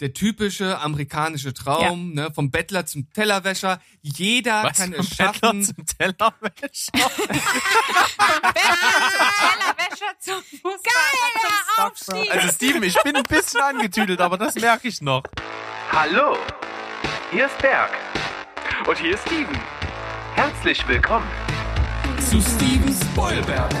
der typische amerikanische Traum, ne, vom Bettler zum Tellerwäscher. Jeder Was kann vom es Bettler schaffen. zum Tellerwäscher? Tellerwäscher zum Fußball. Aufstieg. Also Steven, ich bin ein bisschen angetüdelt, aber das merke ich noch. Hallo, hier ist Berg. Und hier ist Steven. Herzlich willkommen. Zu Steven Spoilberg.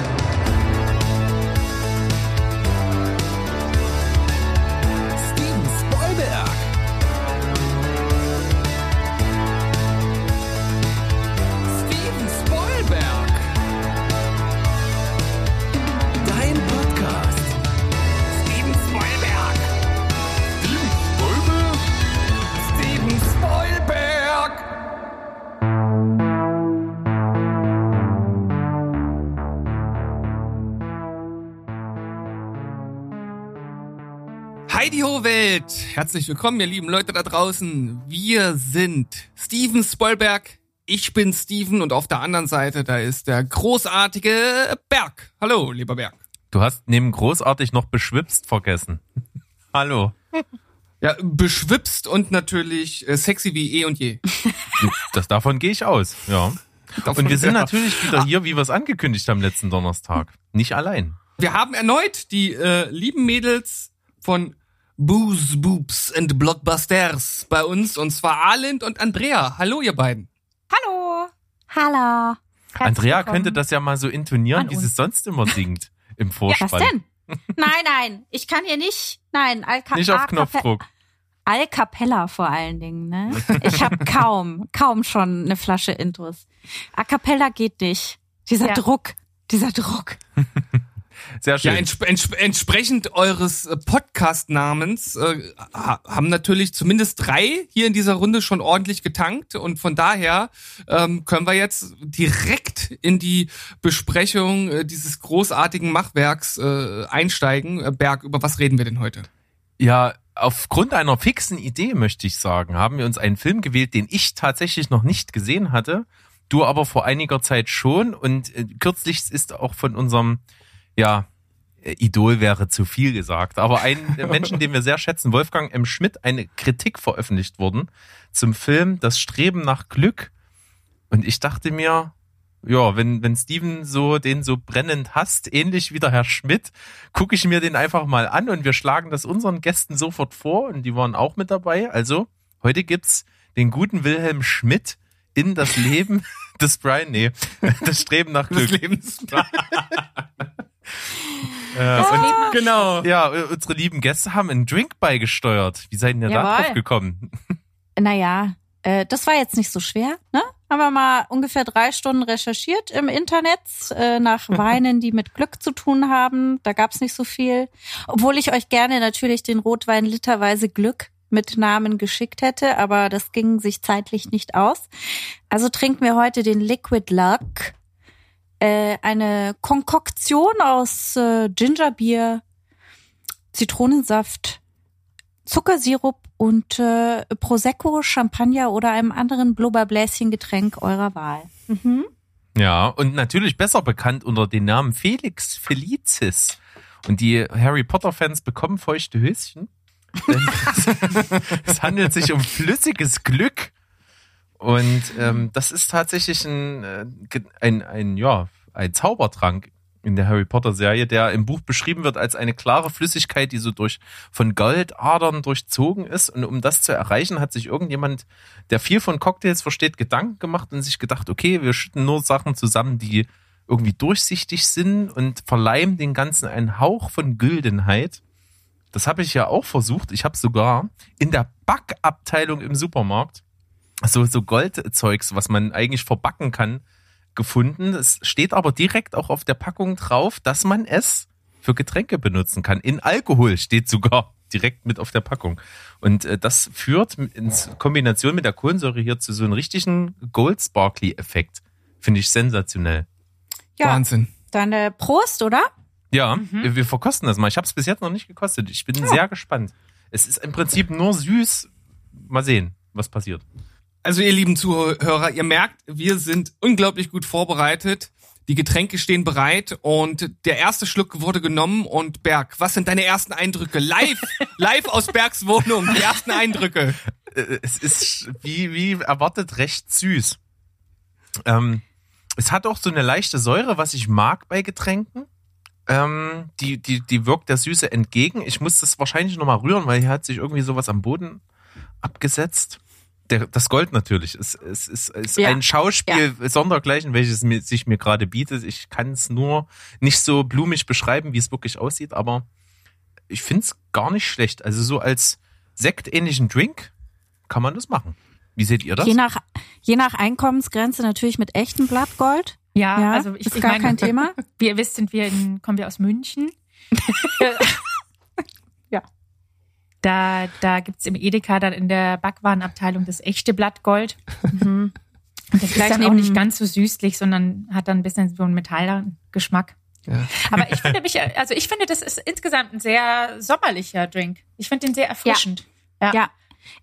Heidi Ho Welt! Herzlich willkommen, ihr lieben Leute da draußen. Wir sind Steven Spoilberg. Ich bin Steven und auf der anderen Seite, da ist der großartige Berg. Hallo, lieber Berg. Du hast neben großartig noch beschwipst vergessen. Hallo. Ja, beschwipst und natürlich äh, sexy wie eh und je. Das, davon gehe ich aus, ja. Und wir sind Ja. natürlich wieder hier, wie wir es angekündigt haben letzten Donnerstag. Nicht allein. Wir haben erneut die äh, lieben Mädels von Booze, Boobs and Blockbusters bei uns und zwar Arlind und Andrea. Hallo, ihr beiden. Hallo. Hallo. Herzlich Andrea willkommen. könnte das ja mal so intonieren, wie sie es sonst immer singt im Ja, Vorspann. was denn? Nein, nein, ich kann hier nicht. Nein, Alka Nicht auf Knopfdruck. Al Capella vor allen Dingen, ne? Ich habe kaum, kaum schon eine Flasche Intus. A Cappella geht nicht. Dieser Ja. Druck, dieser Druck. Sehr schön. Ja, entsp entsp entsprechend eures äh, Podcast-Namens äh, ha haben natürlich zumindest drei hier in dieser Runde schon ordentlich getankt und von daher ähm, können wir jetzt direkt in die Besprechung äh, dieses großartigen Machwerks äh, einsteigen. Äh, Berg, über was reden wir denn heute? Ja, aufgrund einer fixen Idee, möchte ich sagen, haben wir uns einen Film gewählt, den ich tatsächlich noch nicht gesehen hatte, du aber vor einiger Zeit schon und äh, kürzlich ist auch von unserem, ja, äh, Idol wäre zu viel gesagt, aber ein Menschen, den wir sehr schätzen, Wolfgang M. Schmidt, eine Kritik veröffentlicht worden zum Film Das Streben nach Glück und ich dachte mir, ja, wenn, wenn Steven so den so brennend hasst, ähnlich wie der Herr Schmidt, gucke ich mir den einfach mal an und wir schlagen das unseren Gästen sofort vor und die waren auch mit dabei. Also, heute gibt's den guten Wilhelm Schmidt in das Leben des Brian, nee, das Streben nach Glück. Lebens. Äh, und, genau. ja, äh, unsere lieben Gäste haben einen Drink beigesteuert. Wie seid ihr da drauf gekommen? Naja, äh, das war jetzt nicht so schwer, ne? Haben wir mal ungefähr drei Stunden recherchiert im Internet äh, nach Weinen, die mit Glück zu tun haben. Da gab's nicht so viel. Obwohl ich euch gerne natürlich den Rotwein literweise Glück mit Namen geschickt hätte, aber das ging sich zeitlich nicht aus. Also trinken wir heute den Liquid Luck. Äh, eine Konkoktion aus äh, Gingerbier, Zitronensaft, Zuckersirup und äh, Prosecco, Champagner oder einem anderen Blubberbläschengetränk eurer Wahl. Mhm. Ja, und natürlich besser bekannt unter dem Namen Felix Felicis. Und die Harry Potter-Fans bekommen feuchte Höschen. Es handelt sich um flüssiges Glück. Und ähm, das ist tatsächlich ein, äh, ein, ein, ja, ein Zaubertrank in der Harry Potter Serie, der im Buch beschrieben wird als eine klare Flüssigkeit, die so durch von Goldadern durchzogen ist. Und um das zu erreichen, hat sich irgendjemand, der viel von Cocktails versteht, Gedanken gemacht und sich gedacht, okay, wir schütten nur Sachen zusammen, die irgendwie durchsichtig sind und verleihen den Ganzen einen Hauch von Güldenheit. Das habe ich ja auch versucht. Ich habe sogar in der Backabteilung im Supermarkt so, so Goldzeugs, was man eigentlich verbacken kann, gefunden. Es steht aber direkt auch auf der Packung drauf, dass man es für Getränke benutzen kann. In Alkohol steht sogar direkt mit auf der Packung. Und äh, das führt in Kombination mit der Kohlensäure hier zu so einem richtigen Gold Sparkly Effekt. Finde ich sensationell. Ja, Wahnsinn. dann äh, Prost, oder? Ja, wir, wir verkosten das mal. Ich habe es bis jetzt noch nicht gekostet. Ich bin sehr gespannt. Es ist im Prinzip nur süß. Mal sehen, was passiert. Also ihr lieben Zuhörer, ihr merkt, wir sind unglaublich gut vorbereitet. Die Getränke stehen bereit und der erste Schluck wurde genommen und Berg, was sind deine ersten Eindrücke? Live, live aus Bergs Wohnung, die ersten Eindrücke. Äh, es ist wie, wie erwartet recht süß. Ähm, es hat auch so eine leichte Säure, was ich mag bei Getränken. Ähm, die, die, die wirkt der Süße entgegen. Ich muss das wahrscheinlich nochmal rühren, weil hier hat sich irgendwie sowas am Boden abgesetzt. Der, das Gold natürlich. Es, es, es ist Ja. ein Schauspiel sondergleichen, welches mir, sich mir gerade bietet. Ich kann es nur nicht so blumig beschreiben, wie es wirklich aussieht, aber ich finde es gar nicht schlecht. Also so als sektähnlichen Drink kann man das machen. Wie seht ihr das? Je nach, je nach Einkommensgrenze natürlich mit echtem Blattgold. Ja, Ja, also ich, ist ich gar meine, kein Thema. Wie ihr wisst, sind wir in, kommen wir aus München. Ja. Da, da gibt's im Edeka dann in der Backwarenabteilung das echte Blattgold. Mhm. Und das Gleich ist dann auch neben- nicht ganz so süßlich, sondern hat dann ein bisschen so einen Metallgeschmack. Ja. Aber ich finde mich, also ich finde, das ist insgesamt ein sehr sommerlicher Drink. Ich finde den sehr erfrischend. Ja. Ja.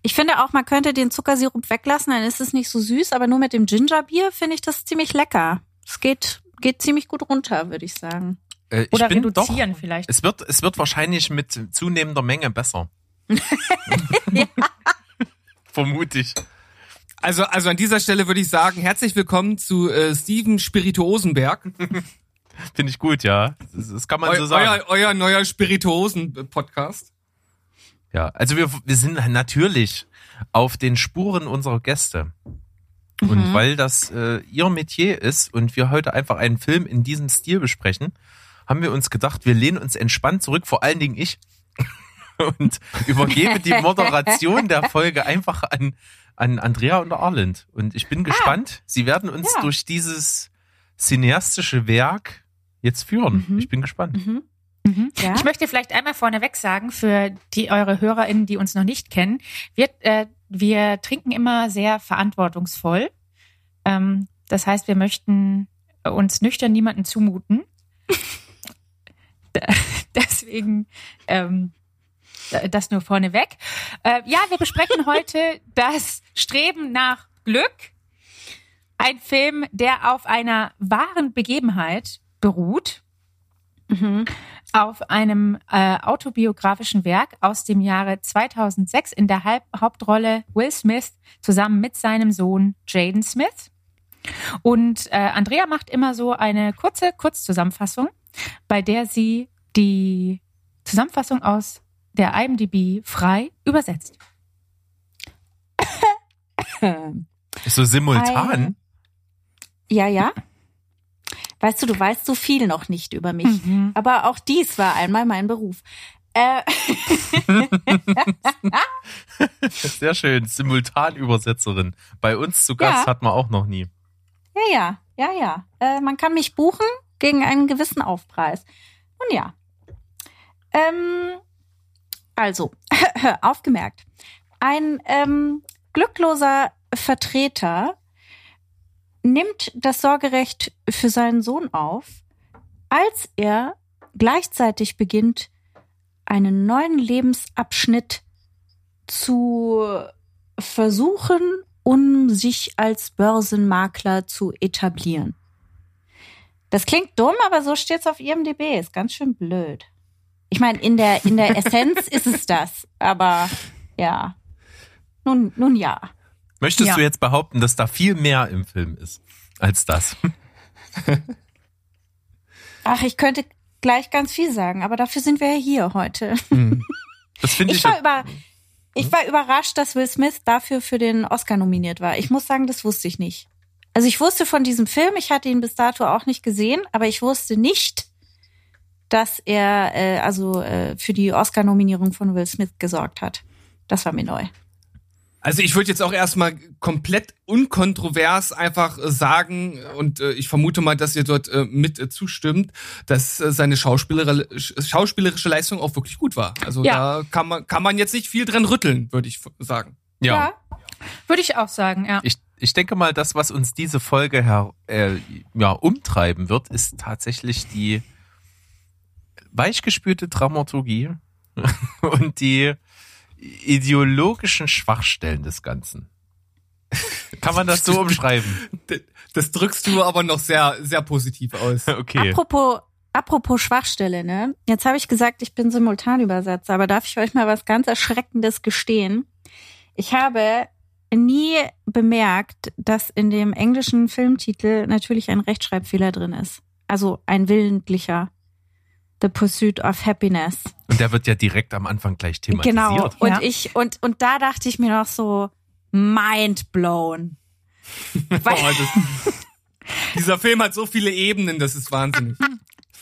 Ich finde auch, man könnte den Zuckersirup weglassen, dann ist es nicht so süß, aber nur mit dem Gingerbier finde ich das ziemlich lecker. Es geht, geht ziemlich gut runter, würde ich sagen. Äh, ich Oder bin reduzieren doch, vielleicht. Es wird, es wird wahrscheinlich mit zunehmender Menge besser. Vermute ich. Also, also an dieser Stelle würde ich sagen, herzlich willkommen zu äh, Steven Spirituosenberg. Finde ich gut, ja. Das, das kann man Eu, so sagen. euer, euer neuer Spirituosen-Podcast. Ja, also wir, wir sind natürlich auf den Spuren unserer Gäste. Und weil das äh, ihr Metier ist und wir heute einfach einen Film in diesem Stil besprechen, haben wir uns gedacht, wir lehnen uns entspannt zurück, vor allen Dingen ich, und übergebe die Moderation der Folge einfach an, an Andrea und Arlind. Und ich bin gespannt. Sie werden uns Ja. durch dieses cineastische Werk jetzt führen. Mhm. Ich bin gespannt. Mhm. Mhm. Ja? Ich möchte vielleicht einmal vorneweg sagen, für die eure HörerInnen, die uns noch nicht kennen, wir, äh, wir trinken immer sehr verantwortungsvoll. Ähm, das heißt, wir möchten uns nüchtern niemanden zumuten. Deswegen ähm, das nur vorneweg. Äh, ja, wir besprechen heute das Streben nach Glück. Ein Film, der auf einer wahren Begebenheit beruht Mhm. auf einem äh, autobiografischen Werk aus dem Jahre 2006 in der Halb Hauptrolle Will Smith zusammen mit seinem Sohn Jaden Smith. Und äh, Andrea macht immer so eine kurze Kurzzusammenfassung, bei der sie die Zusammenfassung aus der IMDb frei übersetzt. So simultan. Ein- Ja, ja. Weißt du, du weißt so viel noch nicht über mich. Mhm. Aber auch dies war einmal mein Beruf. Äh, Sehr schön. Simultanübersetzerin. Bei uns zu Gast Ja. hat man auch noch nie. ja, ja, ja, ja. Äh, man kann mich buchen gegen einen gewissen Aufpreis. Nun ja. Ähm, also, aufgemerkt. Ein ähm, glückloser Vertreter nimmt das Sorgerecht für seinen Sohn auf, als er gleichzeitig beginnt, einen neuen Lebensabschnitt zu versuchen, um sich als Börsenmakler zu etablieren. Das klingt dumm, aber so steht's auf IMDb. Ist ganz schön blöd. Ich meine, in der, in der Essenz ist es das, aber ja. Nun, nun ja. Möchtest Ja. du jetzt behaupten, dass da viel mehr im Film ist als das? Ach, ich könnte gleich ganz viel sagen, aber dafür sind wir ja hier heute. Das finde ich. Ich war über, ich war überrascht, dass Will Smith dafür für den Oscar nominiert war. Ich muss sagen, das wusste ich nicht. Also ich wusste von diesem Film, ich hatte ihn bis dato auch nicht gesehen, aber ich wusste nicht, dass er äh, also äh, für die Oscar-Nominierung von Will Smith gesorgt hat. Das war mir neu. Also ich würde jetzt auch erstmal komplett unkontrovers einfach äh, sagen, und äh, ich vermute mal, dass ihr dort äh, mit äh, zustimmt, dass äh, seine schauspielerische Leistung auch wirklich gut war. Also Ja. da kann man, kann man jetzt nicht viel dran rütteln, würde ich sagen. ja. Würde ich auch sagen, ja. Ich, ich denke mal, das, was uns diese Folge her, äh, ja, umtreiben wird, ist tatsächlich die weichgespülte Dramaturgie und die ideologischen Schwachstellen des Ganzen. Kann man das so umschreiben? Das drückst du aber noch sehr, sehr positiv aus. Okay. Apropos, apropos Schwachstelle, ne? Jetzt habe ich gesagt, ich bin Simultanübersetzer, aber darf ich euch mal was ganz Erschreckendes gestehen? Ich habe nie bemerkt, dass in dem englischen Filmtitel natürlich ein Rechtschreibfehler drin ist. Also ein willentlicher. The Pursuit of Happiness. Und der wird ja direkt am Anfang gleich thematisiert. Genau. Und Ja. ich, und, und da dachte ich mir noch so, mind blown. Oh, das, dieser Film hat so viele Ebenen, das ist wahnsinnig.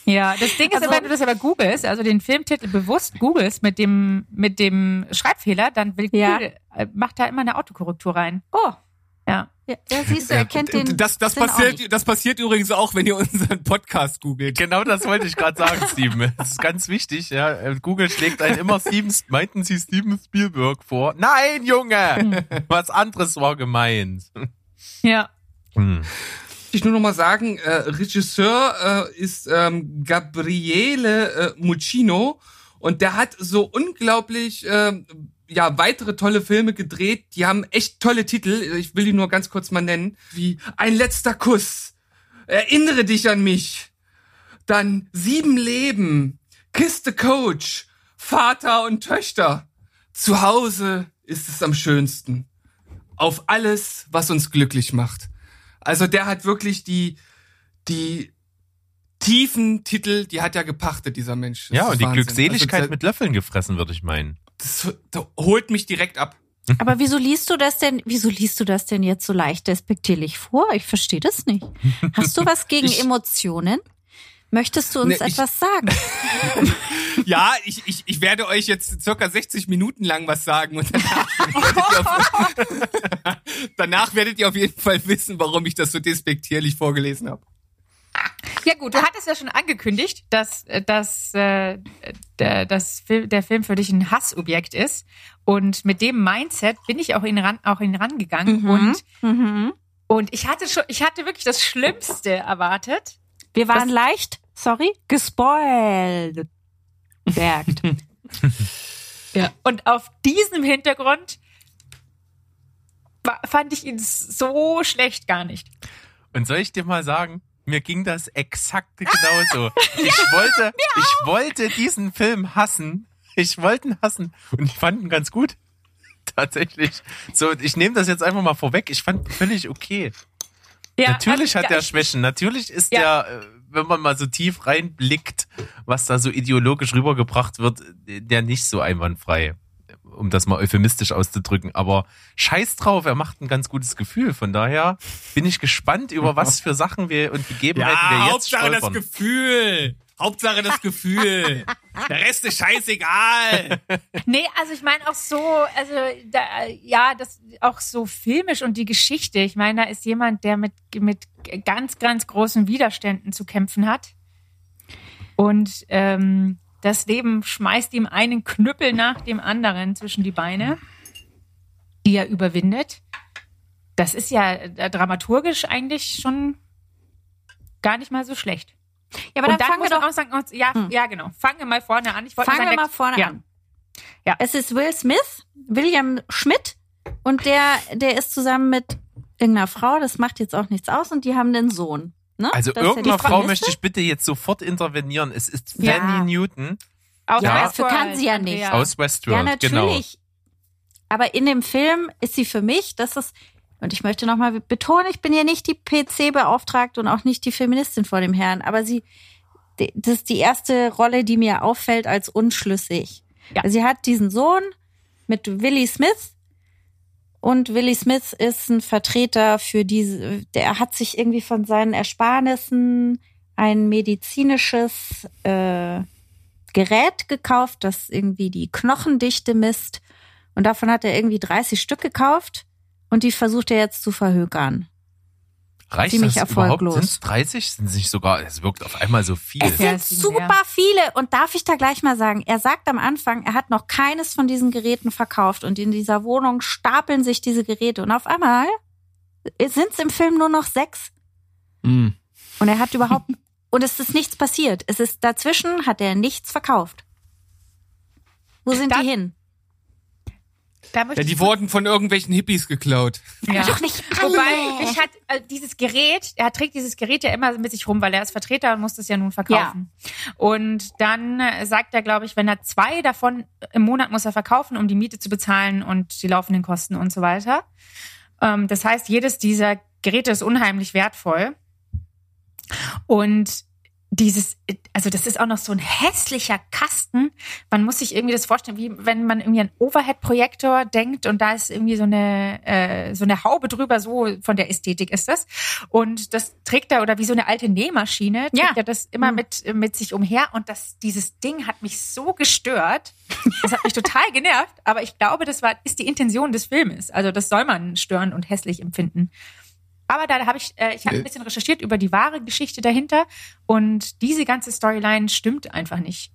Ja, das Ding ist, Also- wenn du das aber googelst, also den Filmtitel bewusst googelst mit dem, mit dem Schreibfehler, dann will Ja. Google, äh, macht da immer eine Autokorrektur rein. Oh. Ja. Ja, ja siehst du, er kennt den. Das, das, auch passiert, das passiert übrigens auch, wenn ihr unseren Podcast googelt. Genau das wollte ich gerade sagen, Steven. Das ist ganz wichtig. Ja. Äh, Google schlägt einen immer Steven, meinten Sie Steven Spielberg vor? Nein, Junge! Was anderes war gemeint. Ja. Hm. Ich nur noch mal sagen, äh, Regisseur äh, ist ähm, Gabriele äh, Muccino und der hat so unglaublich äh, ja weitere tolle Filme gedreht. Die haben echt tolle Titel. Ich will die nur ganz kurz mal nennen, wie Ein letzter Kuss, Erinnere dich an mich, dann Sieben Leben, Kiss the Coach, Vater und Töchter. Zu Hause ist es am schönsten. Auf alles, was uns glücklich macht. Also der hat wirklich die, die tiefen Titel, die hat er gepachtet, dieser Mensch. Das Ja, und die Wahnsinn. Glückseligkeit also, mit Löffeln gefressen, würde ich meinen. Das, das holt mich direkt ab. Aber wieso liest du das denn, wieso liest du das denn jetzt so leicht despektierlich vor? Ich verstehe das nicht. Hast du was gegen Ich- Emotionen? Möchtest du uns ich- etwas sagen? Ja, ich, ich, ich werde euch jetzt circa 60 Minuten lang was sagen und danach werdet, ihr auf, danach werdet ihr auf jeden Fall wissen, warum ich das so despektierlich vorgelesen habe. Ja gut, du hattest ja schon angekündigt, dass, äh, dass, äh, der, das Fil- der Film für dich ein Hassobjekt ist. Und mit dem Mindset bin ich auch ihn ran, auch ihn rangegangen. Mhm. Und, Mhm. und ich hatte schon, ich hatte wirklich das Schlimmste erwartet. Wir waren Das- leicht, sorry, gespoilt. Bergt. Ja. Und auf diesem Hintergrund fand ich ihn so schlecht gar nicht. Und soll ich dir mal sagen, mir ging das exakt genauso. ich wollte, ich wollte diesen Film hassen. Ich wollte ihn hassen. Und ich fand ihn ganz gut. Tatsächlich. So, ich nehme das jetzt einfach mal vorweg. Ich fand ihn völlig okay. Ja, Natürlich hat ja, er Schwächen. Natürlich ist Ja. der, äh, wenn man mal so tief reinblickt, was da so ideologisch rübergebracht wird, der nicht so einwandfrei. Um das mal euphemistisch auszudrücken. Aber scheiß drauf, er macht ein ganz gutes Gefühl. Von daher bin ich gespannt, über was für Sachen wir und Gegebenheiten wir jetzt Hauptsache das stolpern. Gefühl. Hauptsache das Gefühl. Der Rest ist scheißegal. Nee, also ich meine auch so, also da, ja, das auch so filmisch und die Geschichte. Ich meine, da ist jemand, der mit, mit ganz, ganz großen Widerständen zu kämpfen hat. Und ähm, das Leben schmeißt ihm einen Knüppel nach dem anderen zwischen die Beine, die er überwindet. Das ist ja äh, dramaturgisch eigentlich schon gar nicht mal so schlecht. Ja, aber und dann dann fangen wir doch, auch sagen, ja, ja, genau. Fangen wir mal vorne an. Fangen wir mal vorne ja. an. Ja. Es ist Will Smith, William Schmidt und der, der ist zusammen mit irgendeiner Frau, das macht jetzt auch nichts aus und die haben einen Sohn. Ne? Also Das ja irgendeiner Frau Prämisse. möchte ich bitte jetzt sofort intervenieren. Es ist Ja. Fanny Newton Aus Ja, Westworld, dafür kann sie ja nicht. Aus Westworld. Ja, Genau. natürlich. Aber in dem Film ist sie für mich, das ist, und ich möchte nochmal betonen, ich bin ja nicht die PC-Beauftragte und auch nicht die Feministin vor dem Herrn, aber sie, das ist die erste Rolle, die mir auffällt als unschlüssig. Ja. Sie hat diesen Sohn mit Willie Smith und Willie Smith ist ein Vertreter für diese, der hat sich irgendwie von seinen Ersparnissen ein medizinisches äh, Gerät gekauft, das irgendwie die Knochendichte misst. Und davon hat er irgendwie 30 Stück gekauft und die versucht er jetzt zu verhökern. Reicht ziemlich das überhaupt? erfolglos. Sind es 30? Sind es nicht sogar, es wirkt auf einmal so viel. Es Ja, sind super viele. Und darf ich da gleich mal sagen, er sagt am Anfang, er hat noch keines von diesen Geräten verkauft. Und in dieser Wohnung stapeln sich diese Geräte. Und auf einmal sind es im Film nur noch sechs. Hm. Und er hat überhaupt, und es ist nichts passiert. Es ist dazwischen hat er nichts verkauft. Wo sind Das- die hin? Da möchte Ja, die ich wurden von irgendwelchen Hippies geklaut. Ja. Wobei, ich hat äh, dieses Gerät, er trägt dieses Gerät ja immer mit sich rum, weil er ist Vertreter und muss das ja nun verkaufen. Und dann äh, sagt er, glaube ich, wenn er zwei davon im Monat muss er verkaufen, um die Miete zu bezahlen und die laufenden Kosten und so weiter. Ähm, das heißt, jedes dieser Geräte ist unheimlich wertvoll. Und dieses, also das ist auch noch so ein hässlicher Kasten. Man muss sich irgendwie das vorstellen, wie wenn man irgendwie an Overhead-Projektor denkt und da ist irgendwie so eine äh, so eine Haube drüber. So von der Ästhetik ist das. Und das trägt er oder wie so eine alte Nähmaschine trägt Ja. er das immer mit mit sich umher. Und das dieses Ding hat mich so gestört. Das hat mich total genervt. Aber ich glaube, das war ist die Intention des Filmes. Also das soll man stören und hässlich empfinden. Aber da habe ich, äh, ich habe ein bisschen recherchiert über die wahre Geschichte dahinter und diese ganze Storyline stimmt einfach nicht.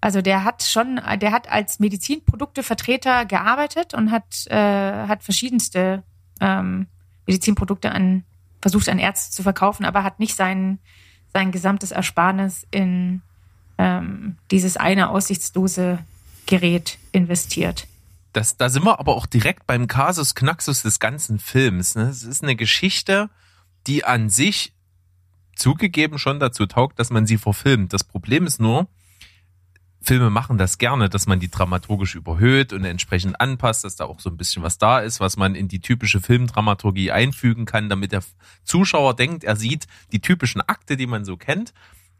Also der hat schon, der hat als Medizinproduktevertreter gearbeitet und hat, äh, hat verschiedenste ähm, Medizinprodukte an versucht an Ärzte zu verkaufen, aber hat nicht sein sein gesamtes Ersparnis in ähm, dieses eine aussichtslose Gerät investiert. Das, da sind wir aber auch direkt beim Kasus Knaxus des ganzen Films. Ne? Es ist eine Geschichte, die an sich zugegeben schon dazu taugt, dass man sie verfilmt. Das Problem ist nur, Filme machen das gerne, dass man die dramaturgisch überhöht und entsprechend anpasst, dass da auch so ein bisschen was da ist, was man in die typische Filmdramaturgie einfügen kann, damit der Zuschauer denkt, er sieht die typischen Akte, die man so kennt.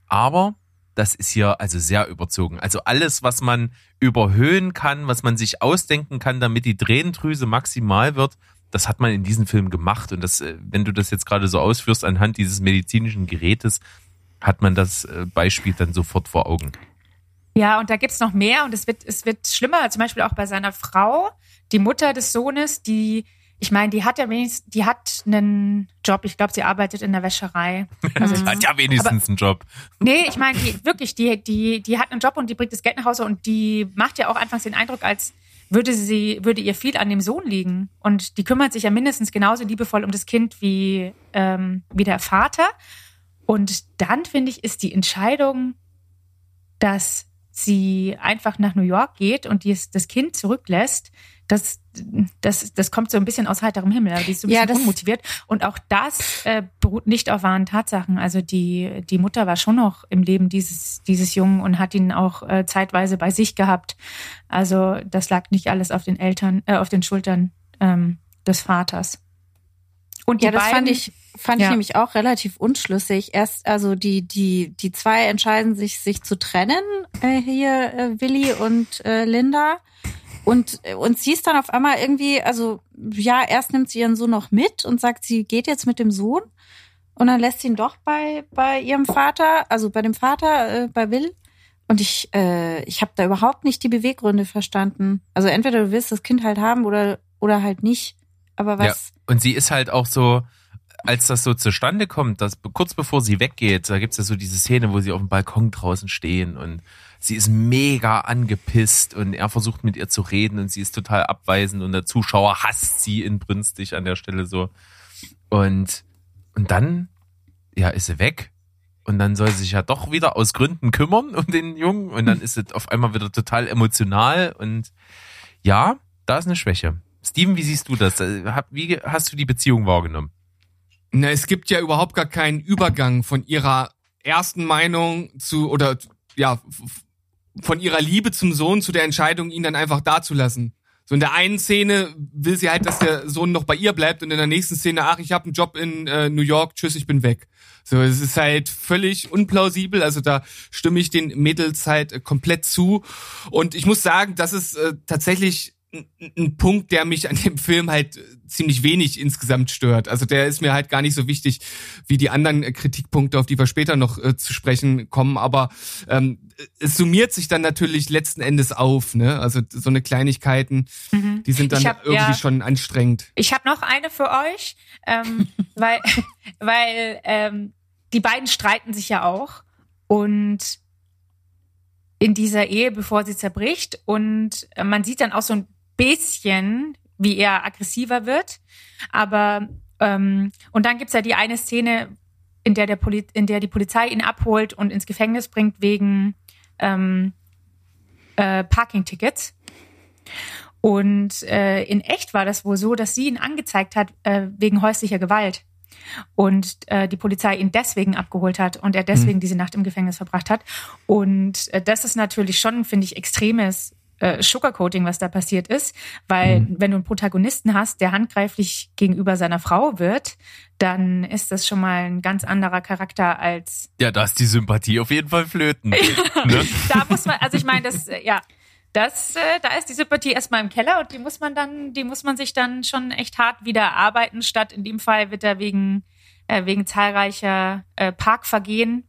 Aber das ist hier also sehr überzogen. Also alles, was man überhöhen kann, was man sich ausdenken kann, damit die Tränendrüse maximal wird, das hat man in diesem Film gemacht. Und das, äh, wenn du das jetzt gerade so ausführst anhand dieses medizinischen Gerätes, hat man das äh, Beispiel dann sofort vor Augen. Ja, und da gibt's noch mehr und es wird, es wird schlimmer, zum Beispiel auch bei seiner Frau, die Mutter des Sohnes, die, ich meine, die hat ja wenigstens, die hat einen Job, ich glaube, sie arbeitet in der Wäscherei. Also, Hat ja wenigstens einen Job. nee, ich meine, die, wirklich, die, die, die hat einen Job und die bringt das Geld nach Hause und die macht ja auch anfangs den Eindruck, als würde sie, würde ihr viel an dem Sohn liegen. Und die kümmert sich ja mindestens genauso liebevoll um das Kind wie, ähm, wie der Vater. Und dann, finde ich, ist die Entscheidung, dass sie einfach nach New York geht und die, das Kind zurücklässt, das, das, das kommt so ein bisschen aus heiterem Himmel. Die ist so ein Ja, bisschen das- unmotiviert. Und auch das äh, beruht nicht auf wahren Tatsachen. Also die, die Mutter war schon noch im Leben dieses, dieses Jungen und hat ihn auch äh, zeitweise bei sich gehabt. Also das lag nicht alles auf den Eltern, äh, auf den Schultern ähm, des Vaters. Und die Ja, das beiden, fand ich, fand Ja. ich nämlich auch relativ unschlüssig. Erst, also die, die, die zwei entscheiden sich, sich zu trennen, äh, hier äh, Willi und äh, Linda. Und, und sie ist dann auf einmal irgendwie, also ja, erst nimmt sie ihren Sohn noch mit und sagt, sie geht jetzt mit dem Sohn. Und dann lässt sie ihn doch bei, bei ihrem Vater, also bei dem Vater, äh, bei Will. Und ich, äh, ich habe da überhaupt nicht die Beweggründe verstanden. Also entweder du willst das Kind halt haben oder, oder halt nicht. Aber was? Und sie ist halt auch so, als das so zustande kommt, dass kurz bevor sie weggeht, da gibt's ja so diese Szene, wo sie auf dem Balkon draußen stehen und sie ist mega angepisst und er versucht mit ihr zu reden und sie ist total abweisend und der Zuschauer hasst sie inbrünstig an der Stelle so. Und, und dann, ja, ist sie weg. Und dann soll sie sich ja doch wieder aus Gründen kümmern um den Jungen und dann ist es auf einmal wieder total emotional und ja, da ist eine Schwäche. Steven, wie siehst du das? Äh, Wie hast du die Beziehung wahrgenommen? Na, es gibt ja überhaupt gar keinen Übergang von ihrer ersten Meinung zu, oder ja, von ihrer Liebe zum Sohn zu der Entscheidung, ihn dann einfach dazulassen. So in der einen Szene will sie halt, dass der Sohn noch bei ihr bleibt und in der nächsten Szene, ach, ich habe einen Job in äh, New York, tschüss, ich bin weg. So, es ist halt völlig unplausibel. Also da stimme ich den Mädels halt äh, komplett zu. Und ich muss sagen, das ist äh, tatsächlich ein- Punkt, der mich an dem Film halt äh, ziemlich wenig insgesamt stört. Also der ist mir halt gar nicht so wichtig wie die anderen äh, Kritikpunkte, auf die wir später noch äh, zu sprechen kommen. Aber ähm, es summiert sich dann natürlich letzten Endes auf. Ne? Also so eine Kleinigkeiten, die sind dann hab- irgendwie ja. schon anstrengend. Ich habe noch eine für euch, ähm, weil, weil ähm, die beiden streiten sich ja auch und in dieser Ehe, bevor sie zerbricht und man sieht dann auch so ein bisschen, wie er aggressiver wird, aber ähm, und dann gibt's ja die eine Szene, in der der Poli in der die Polizei ihn abholt und ins Gefängnis bringt wegen ähm, äh, Parking-Tickets. Und äh, in echt war das wohl so, dass sie ihn angezeigt hat äh, wegen häuslicher Gewalt. Und äh, die Polizei ihn deswegen abgeholt hat und er deswegen diese Nacht im Gefängnis verbracht hat. Und äh, das ist natürlich schon, finde ich, extremes äh, Sugarcoating, was da passiert ist. Weil wenn du einen Protagonisten hast, der handgreiflich gegenüber seiner Frau wird, dann ist das schon mal ein ganz anderer Charakter als Ja, da ist die Sympathie auf jeden Fall flöten. ne? da muss man, also ich meine, das, äh, ja, das, äh, da ist die Sympathie erstmal im Keller und die muss man dann, die muss man sich dann schon echt hart wieder erarbeiten, statt in dem Fall wird er wegen, äh, wegen zahlreicher äh, Parkvergehen,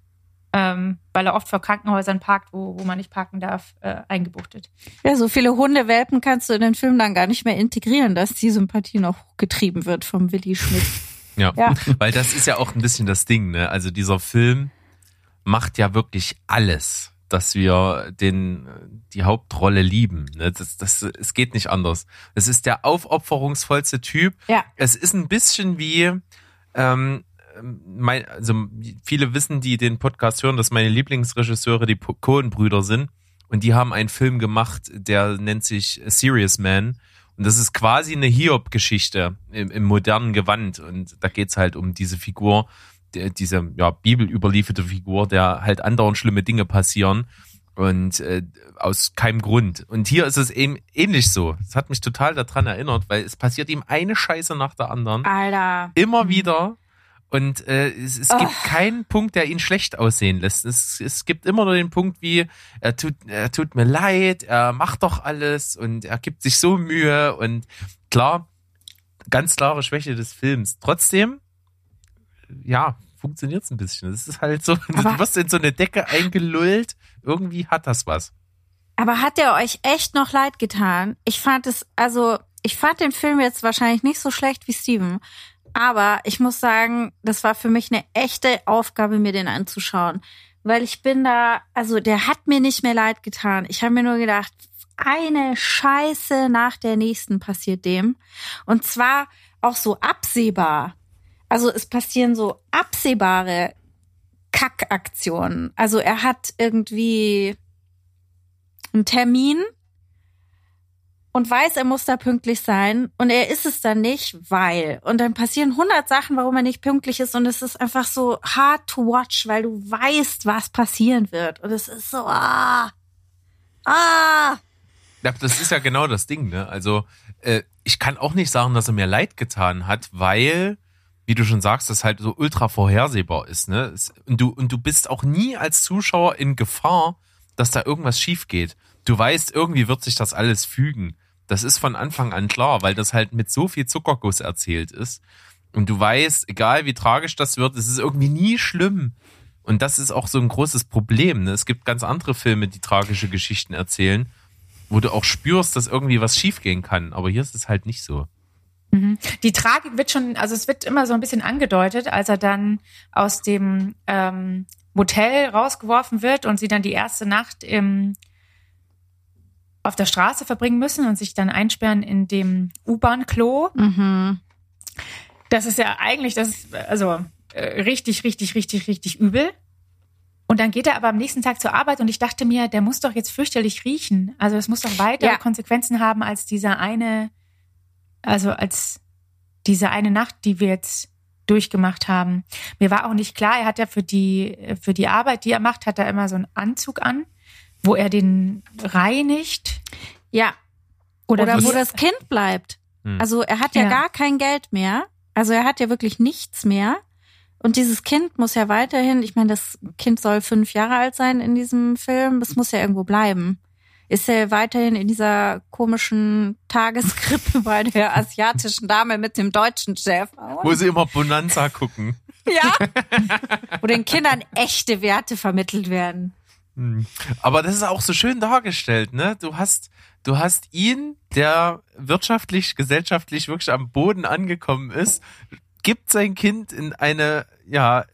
ähm, weil er oft vor Krankenhäusern parkt, wo, wo man nicht parken darf, äh, eingebuchtet. Ja, so viele Hundewelpen kannst du in den Film dann gar nicht mehr integrieren, dass die Sympathie noch getrieben wird vom Willi Schmidt. Ja. Ja. weil das ist ja auch ein bisschen das Ding, ne? Also dieser Film macht ja wirklich alles, dass wir den die Hauptrolle lieben. Ne? Das, das, es geht nicht anders. Es ist der aufopferungsvollste Typ. Ja. Es ist ein bisschen wie ähm, mein, also viele wissen, die den Podcast hören, dass meine Lieblingsregisseure die Cohen-Brüder sind. Und die haben einen Film gemacht, der nennt sich Serious Man. Und das ist quasi eine Hiob-Geschichte im, im modernen Gewand. Und da geht's halt um diese Figur, der, diese ja, bibelüberlieferte Figur, der halt andauernd schlimme Dinge passieren. Und äh, aus keinem Grund. Und hier ist es eben ähnlich so. Es hat mich total daran erinnert, weil es passiert ihm eine Scheiße nach der anderen. Alter. Immer wieder. Und äh, es, es gibt keinen Punkt, der ihn schlecht aussehen lässt. Es, es gibt immer nur den Punkt, wie er tut, er tut mir leid, er macht doch alles und er gibt sich so Mühe und klar, ganz klare Schwäche des Films. Trotzdem, ja, funktioniert's ein bisschen. Es ist halt so, du Aber- wirst in so eine Decke eingelullt. Irgendwie hat das was. Aber hat der euch echt noch leid getan? Ich fand es, also, ich fand den Film jetzt wahrscheinlich nicht so schlecht wie Steven. Aber ich muss sagen, das war für mich eine echte Aufgabe, mir den anzuschauen. Weil ich bin da, also der hat mir nicht mehr leid getan. Ich habe mir nur gedacht, eine Scheiße nach der nächsten passiert dem. Und zwar auch so absehbar. Also es passieren so absehbare Kackaktionen. Also er hat irgendwie einen Termin und weiß, er muss da pünktlich sein und er ist es dann nicht, weil. Und dann passieren hundert Sachen, warum er nicht pünktlich ist und es ist einfach so hard to watch, weil du weißt, was passieren wird. Und es ist so, ah, ah. Das ist ja genau das Ding, ne? Also, äh, ich kann auch nicht sagen, dass er mir leid getan hat, weil, wie du schon sagst, das halt so ultra vorhersehbar ist, ne? Und du, und du bist auch nie als Zuschauer in Gefahr, dass da irgendwas schief geht. Du weißt, irgendwie wird sich das alles fügen. Das ist von Anfang an klar, weil das halt mit so viel Zuckerguss erzählt ist. Und du weißt, egal wie tragisch das wird, es ist irgendwie nie schlimm. Und das ist auch so ein großes Problem. Ne? Es gibt ganz andere Filme, die tragische Geschichten erzählen, wo du auch spürst, dass irgendwie was schiefgehen kann. Aber hier ist es halt nicht so. Die Tragik wird schon, also es wird immer so ein bisschen angedeutet, als er dann aus dem ähm, Motel rausgeworfen wird und sie dann die erste Nacht im, auf der Straße verbringen müssen und sich dann einsperren in dem U-Bahn-Klo. Mhm. Das ist ja eigentlich, das ist also äh, richtig, richtig, richtig, richtig übel. Und dann geht er aber am nächsten Tag zur Arbeit und ich dachte mir, der muss doch jetzt fürchterlich riechen. Also es muss doch weitere Ja. Konsequenzen haben als dieser eine, also als diese eine Nacht, die wir jetzt durchgemacht haben. Mir war auch nicht klar, er hat ja für die, für die Arbeit, die er macht, hat er immer so einen Anzug an, wo er den reinigt. Ja. Oder, Oder wo das Kind bleibt. Hm. Also er hat ja, Ja. gar kein Geld mehr. Also er hat ja wirklich nichts mehr. Und dieses Kind muss ja weiterhin, ich meine, das Kind soll fünf Jahre alt sein in diesem Film, das muss ja irgendwo bleiben. Ist er weiterhin in dieser komischen Tageskrippe bei der asiatischen Dame mit dem deutschen Chef? Wo sie immer Bonanza gucken. Ja. Wo den Kindern echte Werte vermittelt werden. Aber das ist auch so schön dargestellt, ne? Du hast, du hast ihn, der wirtschaftlich, gesellschaftlich wirklich am Boden angekommen ist, gibt sein Kind in eine, ja,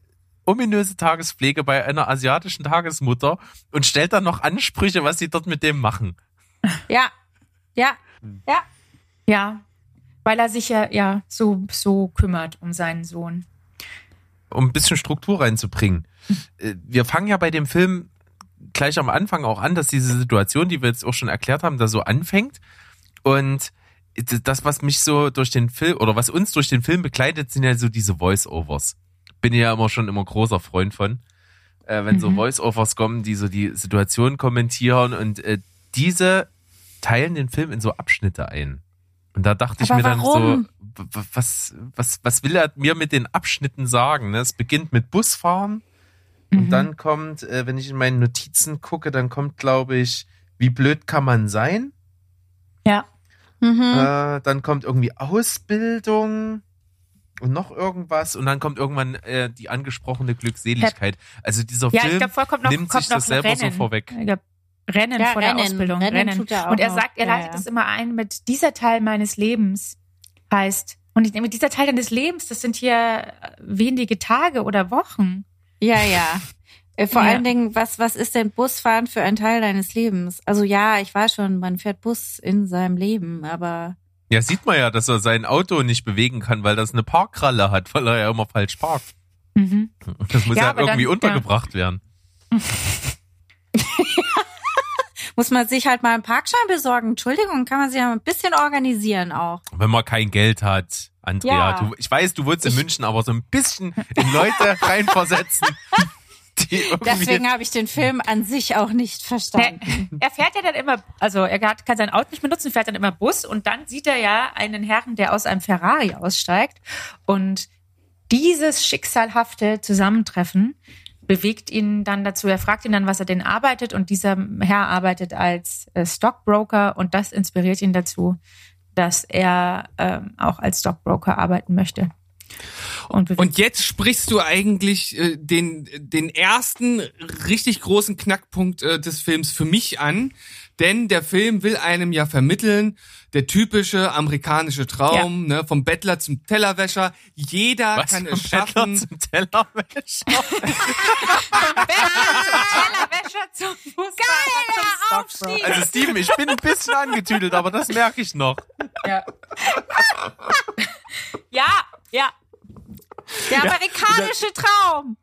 ominöse Tagespflege bei einer asiatischen Tagesmutter und stellt dann noch Ansprüche, was sie dort mit dem machen. Ja. Ja. Ja. Ja, weil er sich ja, ja so, so kümmert um seinen Sohn. um ein bisschen Struktur reinzubringen. Äh, Wir fangen ja bei dem Film gleich am Anfang auch an, dass diese Situation, die wir jetzt auch schon erklärt haben, da so anfängt. Und das, was mich so durch den Film oder was uns durch den Film begleitet, sind ja so diese Voice-Overs. Bin ja immer schon immer großer Freund von. Äh, wenn so Mhm. Voice-Overs kommen, die so die Situation kommentieren und äh, diese teilen den Film in so Abschnitte ein. Und da dachte ich Aber mir dann warum? so, w- w- was, was, was will er mir mit den Abschnitten sagen? Ne? Es beginnt mit Busfahren und Mhm. dann kommt, äh, wenn ich in meinen Notizen gucke, dann kommt, glaube ich, wie blöd kann man sein? Ja. Mhm. Äh, dann kommt irgendwie Ausbildung und noch irgendwas und dann kommt irgendwann äh, die angesprochene Glückseligkeit. Also dieser Ja, Film vorkommt noch, nimmt kommt sich noch das selber Rennen. so vorweg. Ich glaub, Rennen Ja, vor Rennen. der Ausbildung. Rennen Rennen. tut er und er noch. sagt, er Ja, leitet ja. es immer ein mit dieser Teil meines Lebens heißt. Und ich denke, dieser Teil deines Lebens, das sind hier wenige Tage oder Wochen. Ja, ja. Äh, Vor Ja. allen Dingen, was, was ist denn Busfahren für ein Teil deines Lebens? Also ja, ich weiß schon, man fährt Bus in seinem Leben, aber Ja, sieht man ja, dass er sein Auto nicht bewegen kann, weil das eine Parkkralle hat, weil er ja immer falsch parkt. Mhm. Das muss Ja, ja, irgendwie dann- untergebracht werden. muss man sich halt mal einen Parkschein besorgen. Entschuldigung, kann man sich ja ein bisschen organisieren auch. Wenn man kein Geld hat, Andrea. Ja. Du, ich weiß, du wohnst in Ich- München, aber so ein bisschen in Leute reinversetzen. Deswegen habe ich den Film an sich auch nicht verstanden. Er, er fährt ja dann immer, also er hat, kann sein Auto nicht benutzen, fährt dann immer Bus und dann sieht er ja einen Herrn, der aus einem Ferrari aussteigt und dieses schicksalhafte Zusammentreffen bewegt ihn dann dazu. Er fragt ihn dann, was er denn arbeitet und dieser Herr arbeitet als äh, Stockbroker und das inspiriert ihn dazu, dass er ähm, auch als Stockbroker arbeiten möchte. Und, Und jetzt sprichst du eigentlich äh, den, den ersten richtig großen Knackpunkt äh, des Films für mich an. Denn der Film will einem ja vermitteln, der typische amerikanische Traum, ne, vom Bettler zum Tellerwäscher. Jeder was kann vom es Bettler schaffen. zum Tellerwäscher. Tellerwäscher zum Fußball zum Stockbroker. Also Steven, ich bin ein bisschen angetüdelt, aber das merke ich noch. Ja. ja, ja. Der amerikanische Traum.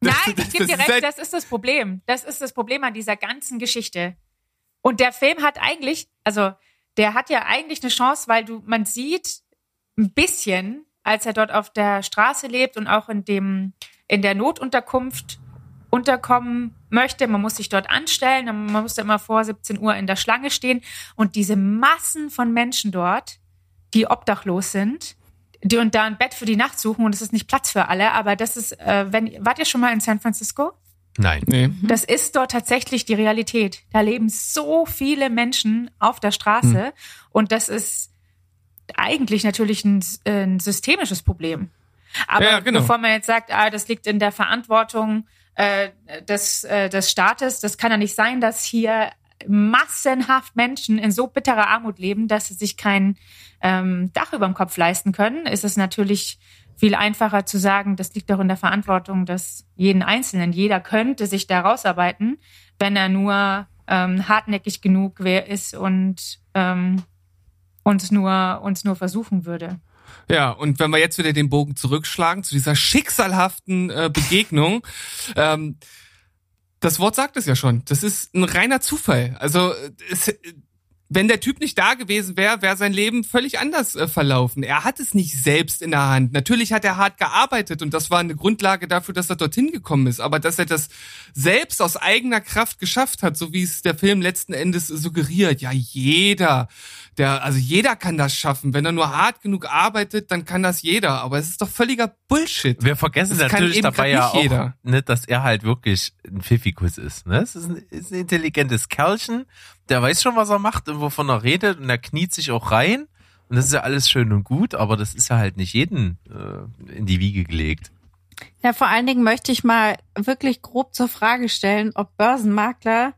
Nein, das- ich gebe dir das recht, das ist das Problem. Das ist das Problem an dieser ganzen Geschichte. Und der Film hat eigentlich, also der hat ja eigentlich eine Chance, weil du, man sieht ein bisschen, als er dort auf der Straße lebt und auch in dem, in der Notunterkunft unterkommen möchte. Man muss sich dort anstellen, man muss da immer vor 17 Uhr in der Schlange stehen und diese Massen von Menschen dort, die obdachlos sind, die und da ein Bett für die Nacht suchen und es ist nicht Platz für alle, aber das ist, äh, wenn, wart ihr schon mal in San Francisco? Nein. Nee. Das ist dort tatsächlich die Realität. Da leben so viele Menschen auf der Straße und das ist eigentlich natürlich ein, ein systemisches Problem. Aber Ja, genau. bevor man jetzt sagt, ah, das liegt in der Verantwortung äh, des, äh, des Staates, das kann ja nicht sein, dass hier massenhaft Menschen in so bitterer Armut leben, dass sie sich kein ähm, Dach über dem Kopf leisten können, ist es natürlich viel einfacher zu sagen, das liegt doch in der Verantwortung des jeden Einzelnen. Jeder könnte sich da rausarbeiten, wenn er nur ähm, hartnäckig genug wer ist und ähm, uns nur uns nur versuchen würde. Ja, und wenn wir jetzt wieder den Bogen zurückschlagen zu dieser schicksalhaften äh, Begegnung, ähm, das Wort sagt es ja schon. Das ist ein reiner Zufall. Also es, wenn der Typ nicht da gewesen wäre, wäre sein Leben völlig anders äh, verlaufen. Er hat es nicht selbst in der Hand. Natürlich hat er hart gearbeitet und das war eine Grundlage dafür, dass er dorthin gekommen ist. Aber dass er das selbst aus eigener Kraft geschafft hat, so wie es der Film letzten Endes suggeriert, ja jeder, der, also jeder kann das schaffen. Wenn er nur hart genug arbeitet, dann kann das jeder. Aber es ist doch völliger Bullshit. Wir vergessen Das kann natürlich eben dabei ja nicht auch, jeder. ne, dass er halt wirklich ein Pfiffikus ist. Ne? Es ist ein, ist ein intelligentes Kerlchen, der weiß schon, was er macht und wovon er redet und er kniet sich auch rein. Und das ist ja alles schön und gut, aber das ist ja halt nicht jeden äh, in die Wiege gelegt. Ja, vor allen Dingen möchte ich mal wirklich grob zur Frage stellen, ob Börsenmakler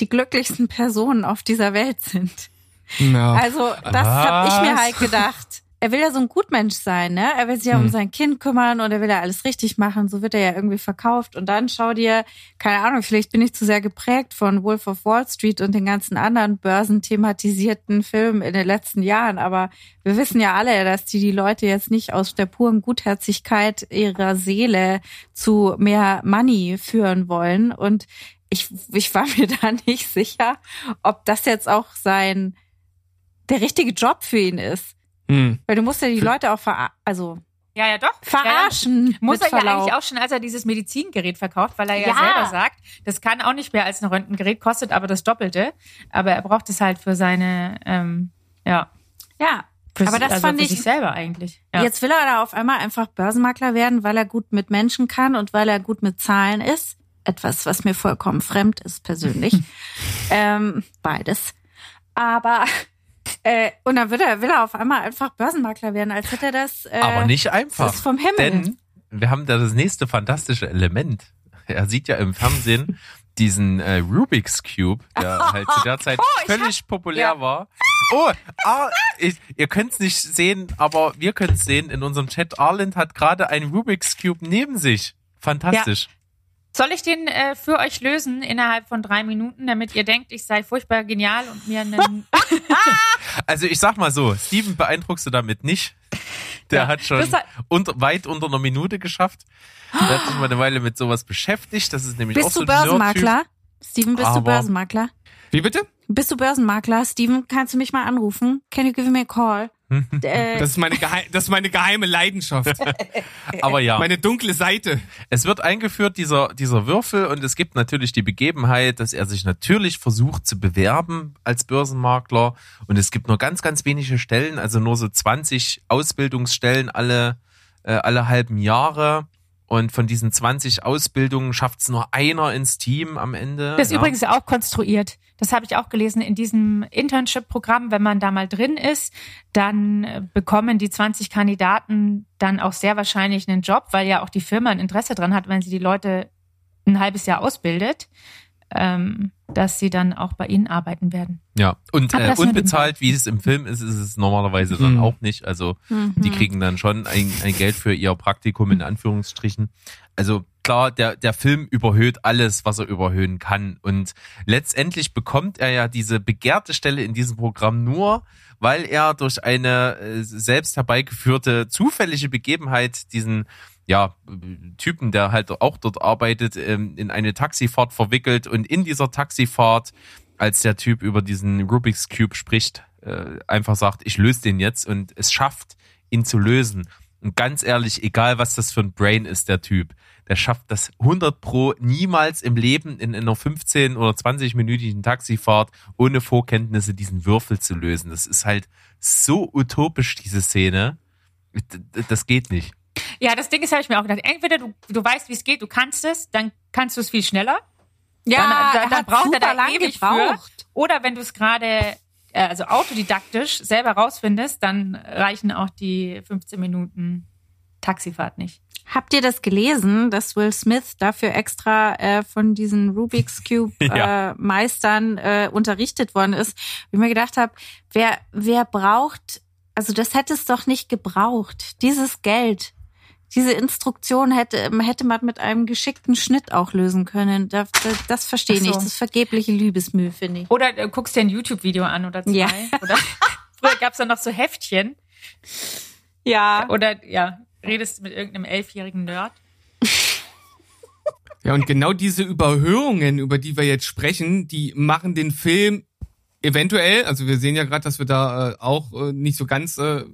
die glücklichsten Personen auf dieser Welt sind. Ja. Also, das habe ich mir halt gedacht. Er will ja so ein Gutmensch sein, ne? Er will sich ja um Hm. sein Kind kümmern und er will ja alles richtig machen. So wird er ja irgendwie verkauft. Und dann schau dir, keine Ahnung, vielleicht bin ich zu sehr geprägt von Wolf of Wall Street und den ganzen anderen börsenthematisierten Filmen in den letzten Jahren. Aber wir wissen ja alle, dass die die Leute jetzt nicht aus der puren Gutherzigkeit ihrer Seele zu mehr Money führen wollen. Und ich, ich war mir da nicht sicher, ob das jetzt auch sein der richtige Job für ihn ist. Hm. Weil du musst ja die Leute auch ver also Ja, ja, doch. verarschen. Ja, muss er ja Verlaub. eigentlich auch schon, als er dieses Medizingerät verkauft, weil er ja, Ja. selber sagt, das kann auch nicht mehr als ein Röntgengerät, kostet aber das Doppelte. Aber er braucht es halt für seine, ähm, ja, Ja. für, Aber das also fand für ich- sich selber eigentlich. Ja. Jetzt will er da auf einmal einfach Börsenmakler werden, weil er gut mit Menschen kann und weil er gut mit Zahlen ist. Etwas, was mir vollkommen fremd ist persönlich. ähm, beides. Aber äh, und dann will er, will er auf einmal einfach Börsenmakler werden, als hätte er das. Äh, Aber nicht einfach. Das ist vom Himmel. Denn wir haben da das nächste fantastische Element. Er sieht ja im Fernsehen diesen äh, Rubik's Cube, der halt zu der Zeit völlig populär ja. war. Oh, ah, ich, ihr könnt es nicht sehen, aber wir können es sehen in unserem Chat. Arlind hat gerade einen Rubik's Cube neben sich. Fantastisch. Soll ich den äh, für euch lösen innerhalb von drei Minuten, damit ihr denkt, ich sei furchtbar genial und mir einen. Also ich sag mal so, Steven beeindruckst du damit nicht. Der Ja, hat schon hat- unter, weit unter einer Minute geschafft. Der hat sich mal eine Weile mit sowas beschäftigt. Das ist nämlich auch bist so du ein Nerd-Typ. Börsenmakler? Steven, bist Aber- du Börsenmakler? Wie bitte? Bist du Börsenmakler? Steven, kannst du mich mal anrufen? Can you give me a call? Äh, Das ist meine, geheim, das ist meine geheime Leidenschaft. Aber ja. Meine dunkle Seite. Es wird eingeführt, dieser, dieser Würfel, und es gibt natürlich die Begebenheit, dass er sich natürlich versucht zu bewerben als Börsenmakler. Und es gibt nur ganz, ganz wenige Stellen, also nur so 20 Ausbildungsstellen alle, äh, alle halben Jahre. Und von diesen 20 Ausbildungen schafft es nur einer ins Team am Ende. Das ist ja. übrigens auch konstruiert. Das habe ich auch gelesen in diesem Internship-Programm. Wenn man da mal drin ist, dann äh, bekommen die 20 Kandidaten dann auch sehr wahrscheinlich einen Job, weil ja auch die Firma ein Interesse dran hat, wenn sie die Leute ein halbes Jahr ausbildet, ähm, dass sie dann auch bei ihnen arbeiten werden. Ja, und äh, unbezahlt, wie es im Film ist, ist es normalerweise dann Mhm. auch nicht. Also die kriegen dann schon ein, ein Geld für ihr Praktikum in Anführungsstrichen. Also klar, der, der Film überhöht alles, was er überhöhen kann. Und letztendlich bekommt er ja diese begehrte Stelle in diesem Programm nur, weil er durch eine äh, selbst herbeigeführte zufällige Begebenheit diesen ja, Typen, der halt auch dort arbeitet, ähm, in eine Taxifahrt verwickelt und in dieser Taxifahrt, als der Typ über diesen Rubik's Cube spricht, äh, einfach sagt, ich löse den jetzt und es schafft, ihn zu lösen. Und ganz ehrlich, egal was das für ein Brain ist, der Typ, der schafft das 100 pro niemals im Leben in einer 15 oder 20-minütigen Taxifahrt ohne Vorkenntnisse diesen Würfel zu lösen. Das ist halt so utopisch, diese Szene. Das geht nicht. Ja, das Ding ist, habe ich mir auch gedacht. Entweder du, du weißt, wie es geht, du kannst es, dann kannst du es viel schneller. ja, dann, dann, dann braucht er da lang ewig gebraucht. für. Oder wenn du es gerade, äh, also autodidaktisch selber rausfindest, dann reichen auch die 15 Minuten Taxifahrt nicht. Habt ihr das gelesen, dass Will Smith dafür extra äh, von diesen Rubik's Cube Ja. äh, Meistern äh, unterrichtet worden ist? Wie ich mir gedacht habe, wer wer braucht, also das hätte es doch nicht gebraucht, dieses Geld. Diese Instruktion hätte, hätte man mit einem geschickten Schnitt auch lösen können. Das, das, das verstehe so. nicht. Das ist vergebliche Liebesmühe, finde ich. Oder äh, guckst dir ein YouTube-Video an oder zwei. Ja. Oder früher gab's dann noch so Heftchen. Ja. Oder ja, redest mit irgendeinem elfjährigen Nerd. Ja, und genau diese Überhöhungen, über die wir jetzt sprechen, die machen den Film eventuell, also wir sehen ja gerade, dass wir da äh, auch äh, nicht so ganz äh,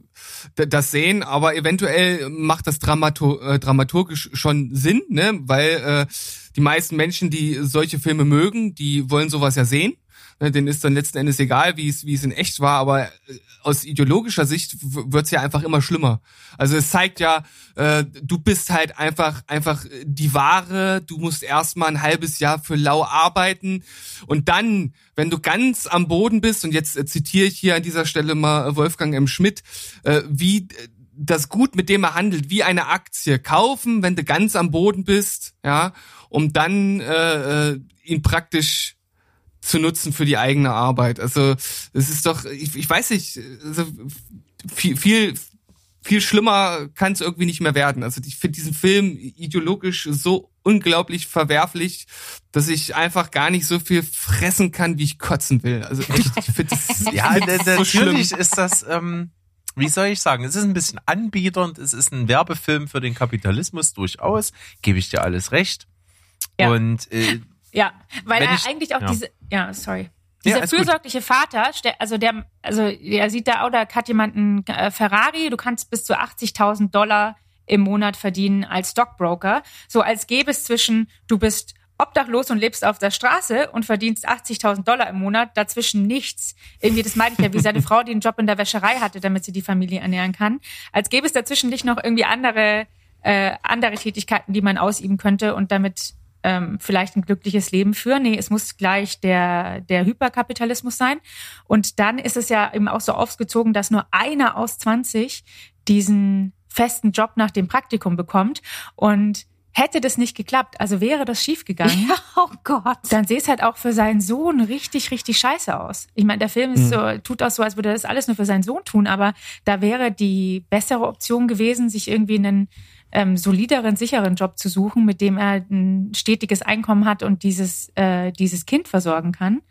das sehen, aber eventuell macht das Dramato äh, dramaturgisch schon Sinn, ne? Weil äh, die meisten Menschen, die solche Filme mögen, die wollen sowas ja sehen. Ne, denen ist dann letzten Endes egal, wie es wie es in echt war, aber äh, aus ideologischer Sicht wird's ja einfach immer schlimmer. Also es zeigt ja, äh, du bist halt einfach einfach äh, die Ware. Du musst erstmal ein halbes Jahr für lau arbeiten und dann, wenn du ganz am Boden bist und jetzt äh, zitiere ich hier an dieser Stelle mal Wolfgang M. Schmidt, äh, wie äh, das Gut, mit dem er handelt, wie eine Aktie kaufen, wenn du ganz am Boden bist, ja, um dann äh, äh, ihn praktisch zu nutzen für die eigene Arbeit. Also es ist doch, ich, ich weiß nicht, also viel, viel, viel schlimmer kann es irgendwie nicht mehr werden. Also ich finde diesen Film ideologisch so unglaublich verwerflich, dass ich einfach gar nicht so viel fressen kann, wie ich kotzen will. Also echt, ich finde das Ja, so natürlich schlimm. ist das, ähm, wie soll ich sagen, es ist ein bisschen anbieternd, es ist ein Werbefilm für den Kapitalismus durchaus, gebe ich dir alles recht. Ja. Und äh, Ja, weil er ich- eigentlich auch ja. diese, ja, sorry. Dieser Ja, ist gut. fürsorgliche Vater, also der, also er sieht da, oh, da hat jemand einen äh, Ferrari, du kannst bis zu 80.000 Dollar im Monat verdienen als Stockbroker. So als gäbe es zwischen, du bist obdachlos und lebst auf der Straße und verdienst 80.000 Dollar im Monat, dazwischen nichts. Irgendwie, das meinte ich ja, wie seine Frau, die einen Job in der Wäscherei hatte, damit sie die Familie ernähren kann. Als gäbe es dazwischen nicht noch irgendwie andere, äh, andere Tätigkeiten, die man ausüben könnte und damit ähm, vielleicht ein glückliches Leben führen. Nee, es muss gleich der, der Hyperkapitalismus sein. Und dann ist es ja eben auch so aufgezogen, dass nur einer aus 20 diesen festen Job nach dem Praktikum bekommt. Und hätte das nicht geklappt, also wäre das schiefgegangen, Ja, oh Gott. dann sähe es halt auch für seinen Sohn richtig, richtig scheiße aus. Ich meine, der Film ist so, tut auch so, als würde er das alles nur für seinen Sohn tun, aber da wäre die bessere Option gewesen, sich irgendwie einen ähm, solideren, sicheren Job zu suchen, mit dem er ein stetiges Einkommen hat und dieses, äh, dieses Kind versorgen kann.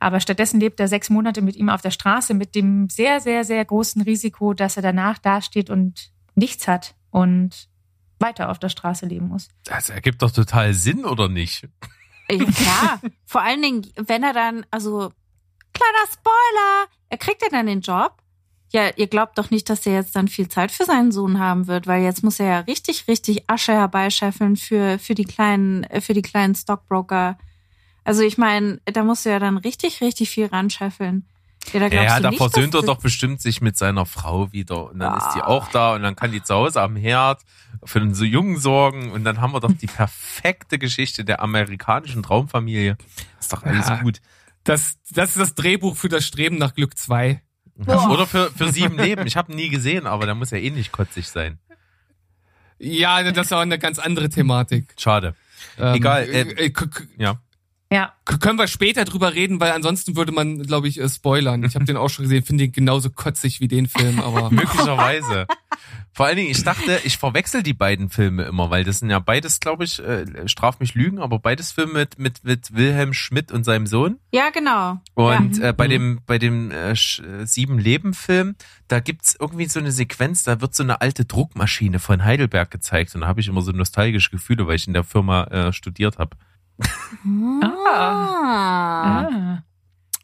Aber stattdessen lebt er sechs Monate mit ihm auf der Straße mit dem sehr, sehr, sehr großen Risiko, dass er danach dasteht und nichts hat und weiter auf der Straße leben muss. Das ergibt doch total Sinn, oder nicht? Ja, vor allen Dingen, wenn er dann, also, kleiner Spoiler, er kriegt ja dann den Job. Ja, ihr glaubt doch nicht, dass er jetzt dann viel Zeit für seinen Sohn haben wird, weil jetzt muss er ja richtig, richtig Asche herbeischeffeln für, für die kleinen, äh, für die kleinen Stockbroker. Also ich meine, da musst du ja dann richtig, richtig viel ranscheffeln. Ja, da Ja, da nicht, versöhnt er doch bestimmt sich mit seiner Frau wieder. Und dann ist die Ah. auch da und dann kann die zu Hause am Herd für den so Jungen sorgen. Und dann haben wir doch die perfekte Geschichte der amerikanischen Traumfamilie. Ist doch alles Ja. gut. Das, das ist das Drehbuch für das Streben nach Glück 2. Boah. Oder für, für sieben Leben. Ich habe ihn nie gesehen, aber der muss ja ähnlich kotzig sein. Ja, das ist aber eine ganz andere Thematik. Schade. Ähm, Egal, äh, äh, k- Ja. Ja, können wir später drüber reden, weil ansonsten würde man, glaube ich, äh, spoilern. Ich habe den auch schon gesehen, finde ihn genauso kotzig wie den Film, aber Möglicherweise. Vor allen Dingen, ich dachte, ich verwechsel die beiden Filme immer, weil das sind ja beides, glaube ich, äh, straf mich Lügen, aber beides Filme mit, mit, mit Wilhelm Schmidt und seinem Sohn. Ja, genau. Und ja. äh, bei dem, bei dem äh, äh, Sieben Leben Film, da gibt's irgendwie so eine Sequenz, da wird so eine alte Druckmaschine von Heidelberg gezeigt und da habe ich immer so nostalgische Gefühle, weil ich in der Firma äh, studiert habe. Ah. ah.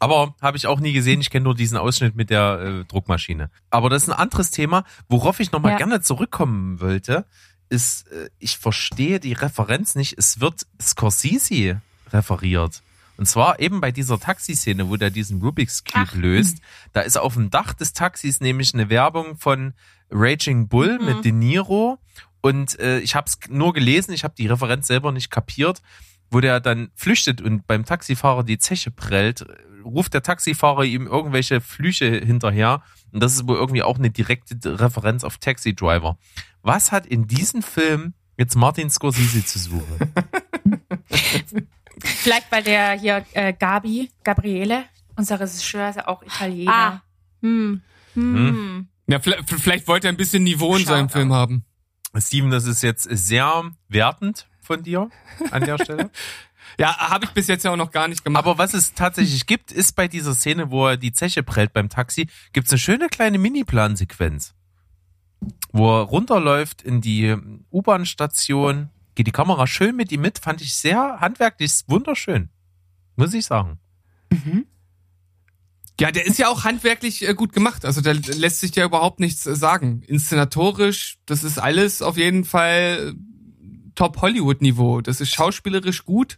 Aber habe ich auch nie gesehen. Ich kenne nur diesen Ausschnitt mit der äh, Druckmaschine. Aber das ist ein anderes Thema, worauf ich nochmal Ja. gerne zurückkommen wollte, ist, äh, ich verstehe die Referenz nicht. Es wird Scorsese referiert. Und zwar eben bei dieser Taxiszene, wo der diesen Rubik's Cube Ach, löst. Da ist auf dem Dach des Taxis nämlich eine Werbung von Raging Bull Mhm. mit De Niro. Und äh, ich habe es nur gelesen, ich habe die Referenz selber nicht kapiert, wo der dann flüchtet und beim Taxifahrer die Zeche prellt, ruft der Taxifahrer ihm irgendwelche Flüche hinterher. Und das ist wohl irgendwie auch eine direkte Referenz auf Taxi Driver. Was hat in diesem Film jetzt Martin Scorsese zu suchen? Vielleicht weil der hier äh, Gabi, Gabriele, unser Regisseur, ist ja auch Italiener. Ah. Hm. Hm. ja, vielleicht, vielleicht wollte er ein bisschen Niveau in seinem Shoutout. Film haben. Steven, das ist jetzt sehr wertend von dir an der Stelle. Ja, habe ich bis jetzt ja auch noch gar nicht gemacht. Aber was es tatsächlich gibt, ist bei dieser Szene, wo er die Zeche prellt beim Taxi, gibt's eine schöne kleine Mini-Plansequenz. Wo er runterläuft in die U-Bahn-Station, geht die Kamera schön mit ihm mit, fand ich sehr handwerklich wunderschön. Muss ich sagen. Ja, der ist ja auch handwerklich äh, gut gemacht. Also da lässt sich ja überhaupt nichts äh, sagen. Inszenatorisch, das ist alles auf jeden Fall äh, Top Hollywood-Niveau. Das ist schauspielerisch gut,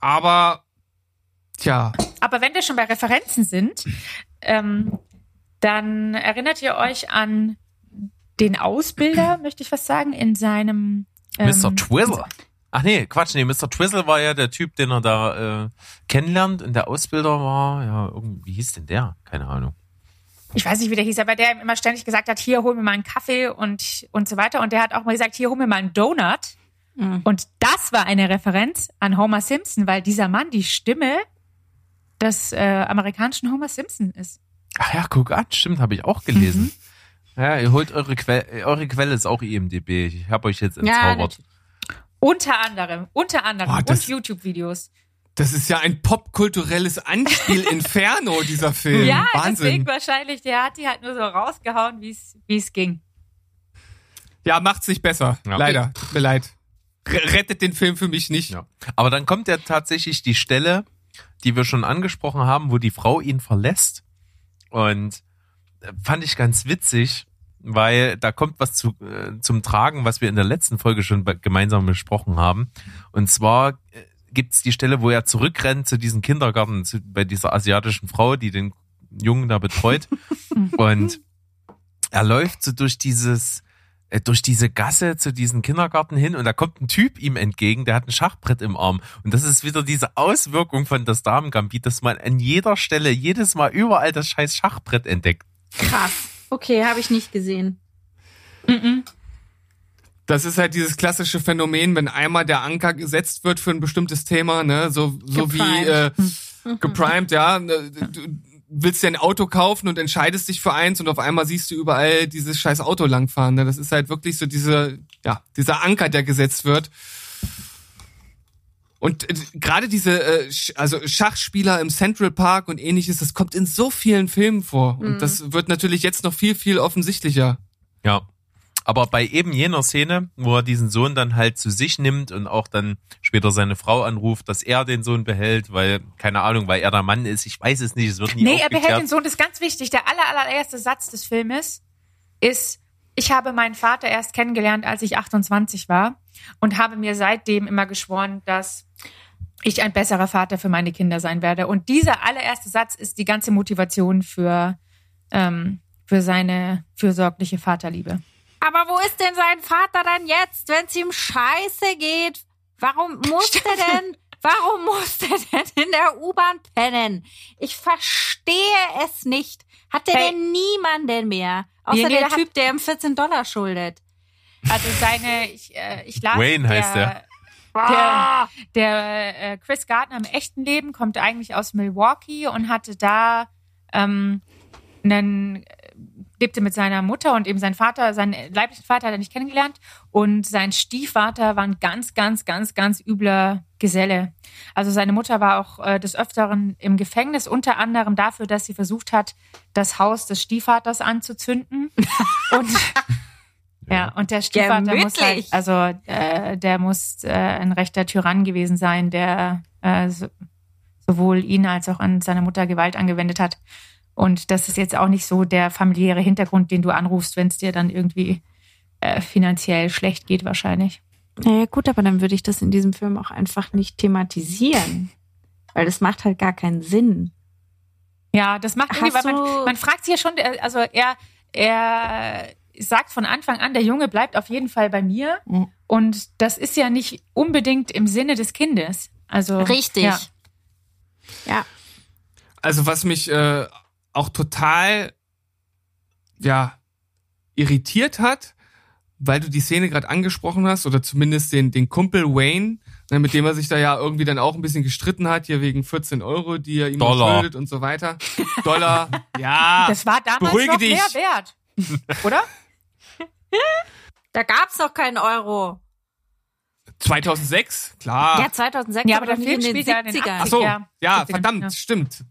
aber tja, Aber wenn wir schon bei Referenzen sind, ähm, dann erinnert ihr euch an den Ausbilder, möchte ich fast sagen, in seinem ähm, Mr. Twizzle. Ach nee, Quatsch, nee, Mr. Twizzle war ja der Typ, den er da äh, kennenlernt und der Ausbilder war, ja, irgendwie, wie hieß denn der? Keine Ahnung. ich weiß nicht, wie der hieß, aber der ihm immer ständig gesagt hat, hier hol mir mal einen Kaffee und, und so weiter. Und der hat auch mal gesagt, hier hol mir mal einen Donut. Mhm. Und das war eine Referenz an Homer Simpson, weil dieser Mann die Stimme des äh, amerikanischen Homer Simpson ist. Ach ja, guck an, stimmt, habe ich auch gelesen. Ja, ihr holt eure Quelle, eure Quelle ist auch IMDB. Ich habe euch jetzt Ja, entzaubert. Unter anderem, unter anderem Boah, das- und YouTube-Videos. das ist ja ein popkulturelles Anspiel Inferno, dieser Film. Ja, Wahnsinn. deswegen wahrscheinlich, der hat die halt nur so rausgehauen, wie es wie es ging. Ja, macht's nicht besser. Ja. Leider. Tut mir leid. Rettet den Film für mich nicht. Ja. Aber dann kommt ja tatsächlich die Stelle, die wir schon angesprochen haben, wo die Frau ihn verlässt. Und äh, fand ich ganz witzig, weil da kommt was zu, äh, zum Tragen, was wir in der letzten Folge schon gemeinsam besprochen haben. Und zwar äh, gibt's die Stelle, wo er zurückrennt zu diesem Kindergarten, zu, bei dieser asiatischen Frau, die den Jungen da betreut. und er läuft so durch dieses, äh, durch diese Gasse zu diesem Kindergarten hin und da kommt ein Typ ihm entgegen, der hat ein Schachbrett im Arm. Und das ist wieder diese Auswirkung von das Damengambit, dass man an jeder Stelle, jedes Mal überall das scheiß Schachbrett entdeckt. Krass. Okay, habe ich nicht gesehen. Das ist halt dieses klassische Phänomen, wenn einmal der Anker gesetzt wird für ein bestimmtes Thema, ne, so, so wie äh, Geprimed. geprimed, ja. ne, Du willst dir ein Auto kaufen und entscheidest dich für eins und auf einmal siehst du überall dieses scheiß Auto langfahren. Ne? Das ist halt wirklich so diese, ja, dieser Anker, der gesetzt wird. Und äh, gerade diese, äh, Sch- also Schachspieler im Central Park und ähnliches, das kommt in so vielen Filmen vor. Und das wird natürlich jetzt noch viel, viel offensichtlicher. Ja. Aber bei eben jener Szene, wo er diesen Sohn dann halt zu sich nimmt und auch dann später seine Frau anruft, dass er den Sohn behält, weil, keine Ahnung, weil er der Mann ist, ich weiß es nicht, es wird nie Nee, er behält den Sohn. Das ist ganz wichtig. Der aller, allererste Satz des Filmes ist, ich habe meinen Vater erst kennengelernt, als ich 28 war und habe mir seitdem immer geschworen, dass ich ein besserer Vater für meine Kinder sein werde. Und dieser allererste Satz ist die ganze Motivation für, ähm, für seine fürsorgliche Vaterliebe. Aber wo ist denn sein Vater dann jetzt, wenn es ihm scheiße geht? Warum muss der denn, warum muss der denn in der U-Bahn pennen? Ich verstehe es nicht. Hat der Hey. denn niemanden mehr? Außer der Typ, der ihm 14 Dollar schuldet. Also seine, ich, äh, ich las, Wayne heißt der. Der, der äh, Chris Gardner im echten Leben kommt eigentlich aus Milwaukee und hatte da ähm, einen, lebte mit seiner Mutter und eben sein Vater, seinen leiblichen Vater hat er nicht kennengelernt und sein Stiefvater war ein ganz, ganz, ganz, ganz übler Geselle. Also seine Mutter war auch äh, des Öfteren im Gefängnis, unter anderem dafür, dass sie versucht hat, das Haus des Stiefvaters anzuzünden. und ja, und der Stiefvater muss halt, also äh, der muss äh, ein rechter Tyrann gewesen sein, der äh, so, sowohl ihn als auch an seine Mutter Gewalt angewendet hat. Und das ist jetzt auch nicht so der familiäre Hintergrund, den du anrufst, wenn es dir dann irgendwie äh, finanziell schlecht geht, wahrscheinlich. Naja, gut, aber dann würde ich das in diesem Film auch einfach nicht thematisieren. Weil das macht halt gar keinen Sinn. Ja, das macht irgendwie, Hast weil man, man fragt sich ja schon, äh, also er, er sagt von Anfang an, der Junge bleibt auf jeden Fall bei mir. Mhm. Und das ist ja nicht unbedingt im Sinne des Kindes. Also Richtig. Ja. ja. Also was mich äh, auch total ja irritiert hat, weil du die Szene gerade angesprochen hast oder zumindest den den Kumpel Wayne, ne, mit dem er sich da ja irgendwie dann auch ein bisschen gestritten hat hier wegen 14 Euro, die er ihm Dollar. schuldet und so weiter. Dollar, ja. Das war damals Beruhige noch dich. mehr wert. Oder? Da gab's noch keinen Euro. 2006, klar. Ja, 2006, Ja, aber der Film in den spielt ja in den 70ern. Ach so, Ja, ja, verdammt, ja. stimmt.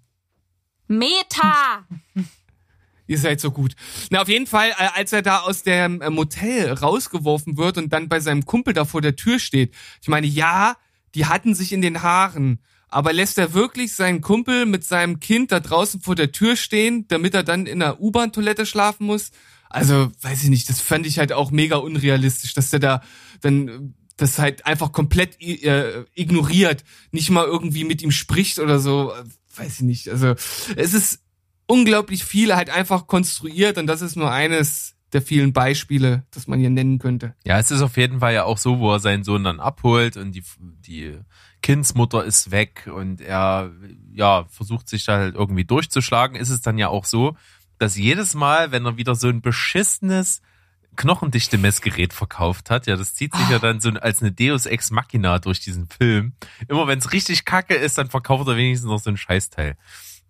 Meta! Ihr seid so gut. Na, auf jeden Fall, äh, als er da aus dem äh, Motel rausgeworfen wird und dann bei seinem Kumpel da vor der Tür steht. Ich meine, ja, die hatten sich in den Haaren. Aber lässt er wirklich seinen Kumpel mit seinem Kind da draußen vor der Tür stehen, damit er dann in der U-Bahn-Toilette schlafen muss? Also, weiß ich nicht, das fand ich halt auch mega unrealistisch, dass der da dann äh, das halt einfach komplett äh, ignoriert, nicht mal irgendwie mit ihm spricht oder so. Weiß ich nicht. Also, es ist unglaublich viel halt einfach konstruiert und das ist nur eines der vielen Beispiele, das man hier nennen könnte. Ja, es ist auf jeden Fall ja auch so, wo er seinen Sohn dann abholt und die, die Kindsmutter ist weg und er ja versucht sich da halt irgendwie durchzuschlagen, ist es dann ja auch so, dass jedes Mal, wenn er wieder so ein beschissenes knochendichte Messgerät verkauft hat, ja, das zieht sich ja dann so als eine Deus Ex Machina durch diesen Film. Immer wenn es richtig kacke ist, dann verkauft er wenigstens noch so ein Scheißteil.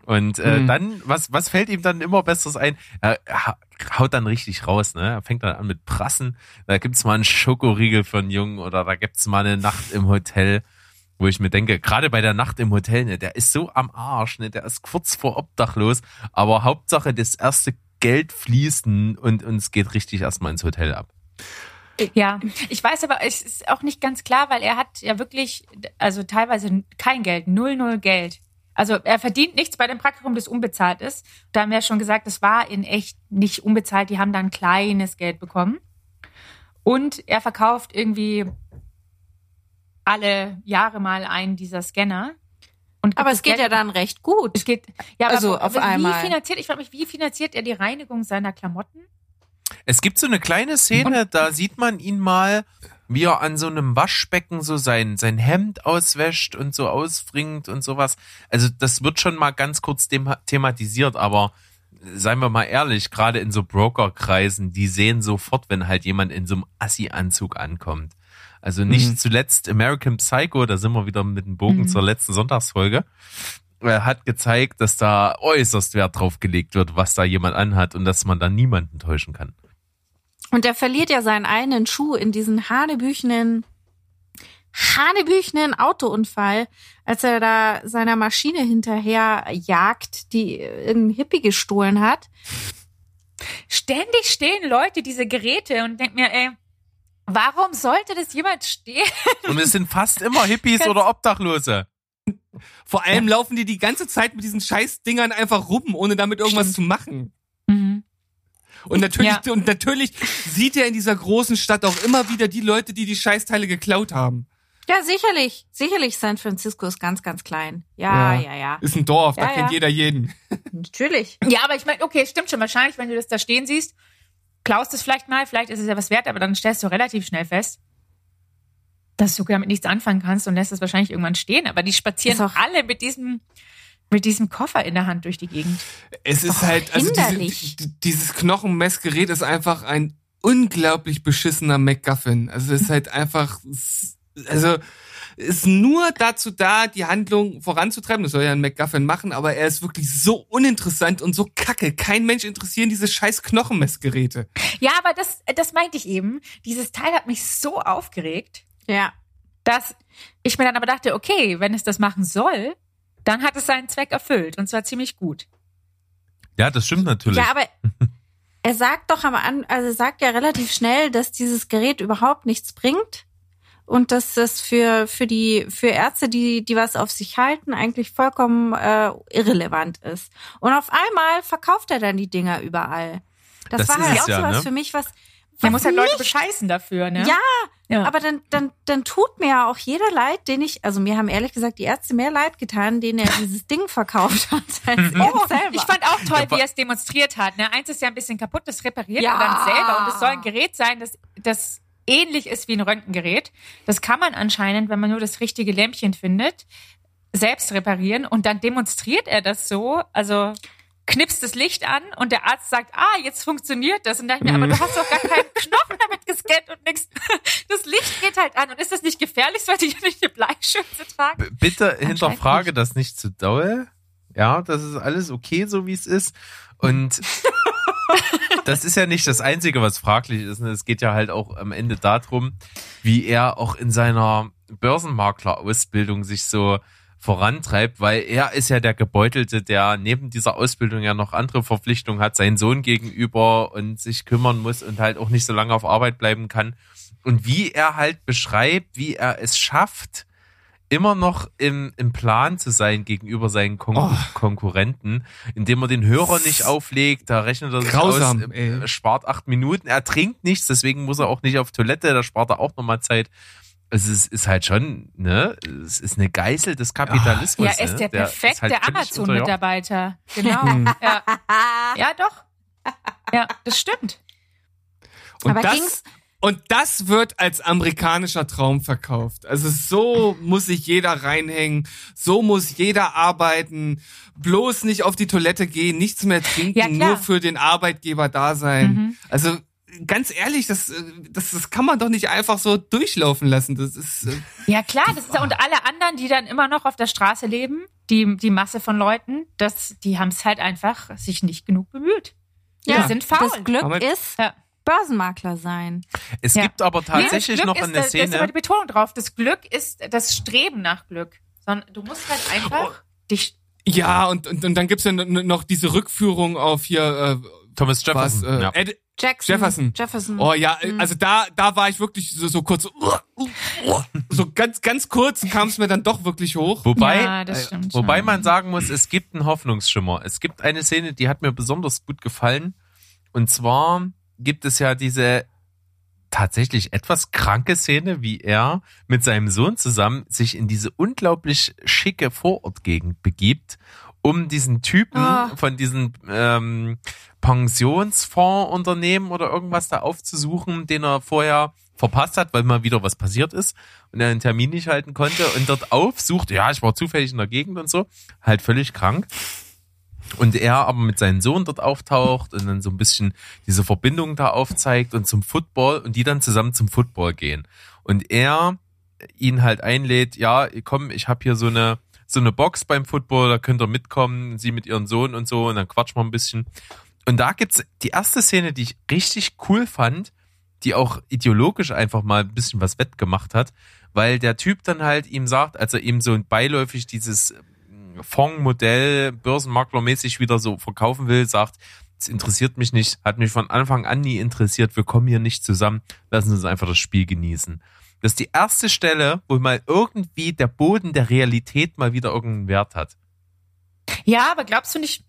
Und äh, Mhm. dann, was, was fällt ihm dann immer Besseres ein? Er ha- haut dann richtig raus, ne? Er fängt dann an mit Prassen. Da gibt's mal einen Schokoriegel für einen Jungen oder da gibt's mal eine Nacht im Hotel, wo ich mir denke, gerade bei der Nacht im Hotel, ne, der ist so am Arsch, ne? Der ist kurz vor obdachlos, aber Hauptsache das erste Geld fließen und, und es geht richtig erstmal ins Hotel ab. Ja, ich weiß aber, es ist auch nicht ganz klar, weil er hat ja wirklich, also teilweise kein Geld, null, null Geld. Also er verdient nichts bei dem Praktikum, das unbezahlt ist. Da haben wir ja schon gesagt, das war in echt nicht unbezahlt. Die haben da ein kleines Geld bekommen. Und er verkauft irgendwie alle Jahre mal einen dieser Scanner. Aber es geht ja dann recht gut. Es geht, ja, Also aber, auf aber einmal. Wie finanziert, ich frage mich, wie finanziert er die Reinigung seiner Klamotten? Es gibt so eine kleine Szene, da sieht man ihn mal, wie er an so einem Waschbecken so sein, sein Hemd auswäscht und so ausbringt und sowas. Also das wird schon mal ganz kurz thematisiert, aber seien wir mal ehrlich, gerade in so Brokerkreisen, die sehen sofort, wenn halt jemand in so einem Assi-Anzug ankommt. Also nicht Mhm. zuletzt American Psycho, da sind wir wieder mit dem Bogen Mhm. zur letzten Sonntagsfolge, äh, hat gezeigt, dass da äußerst Wert drauf gelegt wird, was da jemand anhat und dass man da niemanden täuschen kann. Und er verliert ja seinen einen Schuh in diesen hanebüchenen, hanebüchenen Autounfall, als er da seiner Maschine hinterher jagt, die irgendein Hippie gestohlen hat. Ständig stehen Leute diese Geräte und denk mir, ey, warum sollte das jemand stehen? Und es sind fast immer Hippies oder Obdachlose. Vor allem laufen die die ganze Zeit mit diesen Scheißdingern einfach rum, ohne damit irgendwas zu machen. Und natürlich, Ja. und natürlich sieht er in dieser großen Stadt auch immer wieder die Leute, die die Scheißteile geklaut haben. Ja, sicherlich. Sicherlich San Francisco ist ganz, ganz klein. Ja, Ja. ja, ja. Ist ein Dorf, da Ja, kennt ja. jeder jeden. Natürlich. Ja, aber ich meine, okay, stimmt schon. Wahrscheinlich, wenn du das da stehen siehst, klaust es vielleicht mal, vielleicht ist es ja was wert, aber dann stellst du relativ schnell fest, dass du damit nichts anfangen kannst und lässt es wahrscheinlich irgendwann stehen. Aber die spazieren auch- alle mit diesem, mit diesem Koffer in der Hand durch die Gegend. Es ist Och, halt, also diese, dieses Knochenmessgerät ist einfach ein unglaublich beschissener MacGuffin. Also es ist halt einfach, also ist nur dazu da, die Handlung voranzutreiben. Das soll ja ein MacGuffin machen, aber er ist wirklich so uninteressant und so kacke. Kein Mensch interessieren diese scheiß Knochenmessgeräte. Ja, aber das, das meinte ich eben. Dieses Teil hat mich so aufgeregt, Ja. dass ich mir dann aber dachte, okay, wenn es das machen soll, dann hat es seinen Zweck erfüllt und zwar ziemlich gut. Ja, das stimmt natürlich. Ja, aber er sagt doch am An also er sagt ja relativ schnell, dass dieses Gerät überhaupt nichts bringt und dass das für für die für Ärzte, die die was auf sich halten, eigentlich vollkommen äh, irrelevant ist. Und auf einmal verkauft er dann die Dinger überall. Das, Das war halt auch ja, sowas ne? für mich, was Man muss halt Leute bescheißen dafür, ne? Ja, ja. aber dann, dann, dann tut mir ja auch jeder leid, den ich, also mir haben ehrlich gesagt die Ärzte mehr leid getan, denen er dieses Ding verkauft hat, als Oh, selber. ich fand auch toll, Ja, wie er es demonstriert hat. Ne? Eins ist ja ein bisschen kaputt, das repariert Ja. er dann selber. Und es soll ein Gerät sein, das, das ähnlich ist wie ein Röntgengerät. Das kann man anscheinend, wenn man nur das richtige Lämpchen findet, selbst reparieren. Und dann demonstriert er das so. Also knipst das Licht an und der Arzt sagt, ah, jetzt funktioniert das. Und dann dachte ich mir, aber du hast doch gar keinen Knochen damit gescannt und nichts. Das Licht geht halt an. Und ist das nicht gefährlich? Sollte ich nicht eine Bleischütze tragen? B- Bitte hinterfrage nicht. das nicht zu doll. Ja, das ist alles okay, so wie es ist. Und das ist ja nicht das Einzige, was fraglich ist. ne? Es geht ja halt auch am Ende darum, wie er auch in seiner Börsenmakler-Ausbildung sich so vorantreibt, weil er ist ja der Gebeutelte, der neben dieser Ausbildung ja noch andere Verpflichtungen hat, seinen Sohn gegenüber und sich kümmern muss und halt auch nicht so lange auf Arbeit bleiben kann. Und wie er halt beschreibt, wie er es schafft, immer noch im, im Plan zu sein gegenüber seinen Kon Oh. Konkurrenten, indem er den Hörer nicht auflegt, da rechnet er sich Grausam, aus, ey. spart acht Minuten, er trinkt nichts, deswegen muss er auch nicht auf Toilette, da spart er auch nochmal Zeit. Also Es ist, ist halt schon, ne, es ist eine Geißel des Kapitalismus. Ja, er ist ne? der perfekte halt Amazon-Mitarbeiter. Genau. ja. ja, doch. Ja, das stimmt. Und Aber das, ging's- und das wird als amerikanischer Traum verkauft. Also so muss sich jeder reinhängen, so muss jeder arbeiten, bloß nicht auf die Toilette gehen, nichts mehr trinken, Ja, nur für den Arbeitgeber da sein. Mhm. Also ganz ehrlich, das, das, das kann man doch nicht einfach so durchlaufen lassen. Das ist äh, Ja, klar, das ist ja, und alle anderen, die dann immer noch auf der Straße leben, die, die Masse von Leuten, das, die haben es halt einfach sich nicht genug bemüht. Ja, die sind faul. das Glück Aber- ist Ja. Börsenmakler sein. Es Ja. gibt aber tatsächlich noch ist, eine da- Da ist aber Szene. die Betonung drauf. Das Glück ist das Streben nach Glück. Sondern du musst halt einfach dich. ja und, und und dann gibt's ja noch diese Rückführung auf hier äh, Thomas was Jefferson. äh, ja. Ed, Jackson. Jefferson. Jefferson. Oh ja, Mhm. also da, da war ich wirklich so, so kurz, so ganz, ganz kurz kam es mir dann doch wirklich hoch. Wobei, Ja, das äh, stimmt wobei schon. man sagen muss, es gibt einen Hoffnungsschimmer. Es gibt eine Szene, die hat mir besonders gut gefallen. Und zwar gibt es ja diese tatsächlich etwas kranke Szene, wie er mit seinem Sohn zusammen sich in diese unglaublich schicke Vorortgegend begibt, um diesen Typen Ah. von diesen ähm, Pensionsfondsunternehmen oder irgendwas da aufzusuchen, den er vorher verpasst hat, weil mal wieder was passiert ist und er einen Termin nicht halten konnte und dort aufsucht, ja, ich war zufällig in der Gegend und so, halt völlig krank. Und er aber mit seinem Sohn dort auftaucht und dann so ein bisschen diese Verbindung da aufzeigt und zum Football und die dann zusammen zum Football gehen. Und er ihn halt einlädt, ja, komm, ich habe hier so eine so eine Box beim Football, da könnt ihr mitkommen, sie mit ihrem Sohn und so und dann quatschen wir ein bisschen. Und da gibt's die erste Szene, die ich richtig cool fand, die auch ideologisch einfach mal ein bisschen was wettgemacht hat, weil der Typ dann halt ihm sagt, als er ihm so beiläufig dieses Fondsmodell börsenmaklermäßig wieder so verkaufen will, sagt, es interessiert mich nicht, hat mich von Anfang an nie interessiert, wir kommen hier nicht zusammen, lassen Sie uns einfach das Spiel genießen. Das ist die erste Stelle, wo mal irgendwie der Boden der Realität mal wieder irgendeinen Wert hat. Ja, aber glaubst du nicht,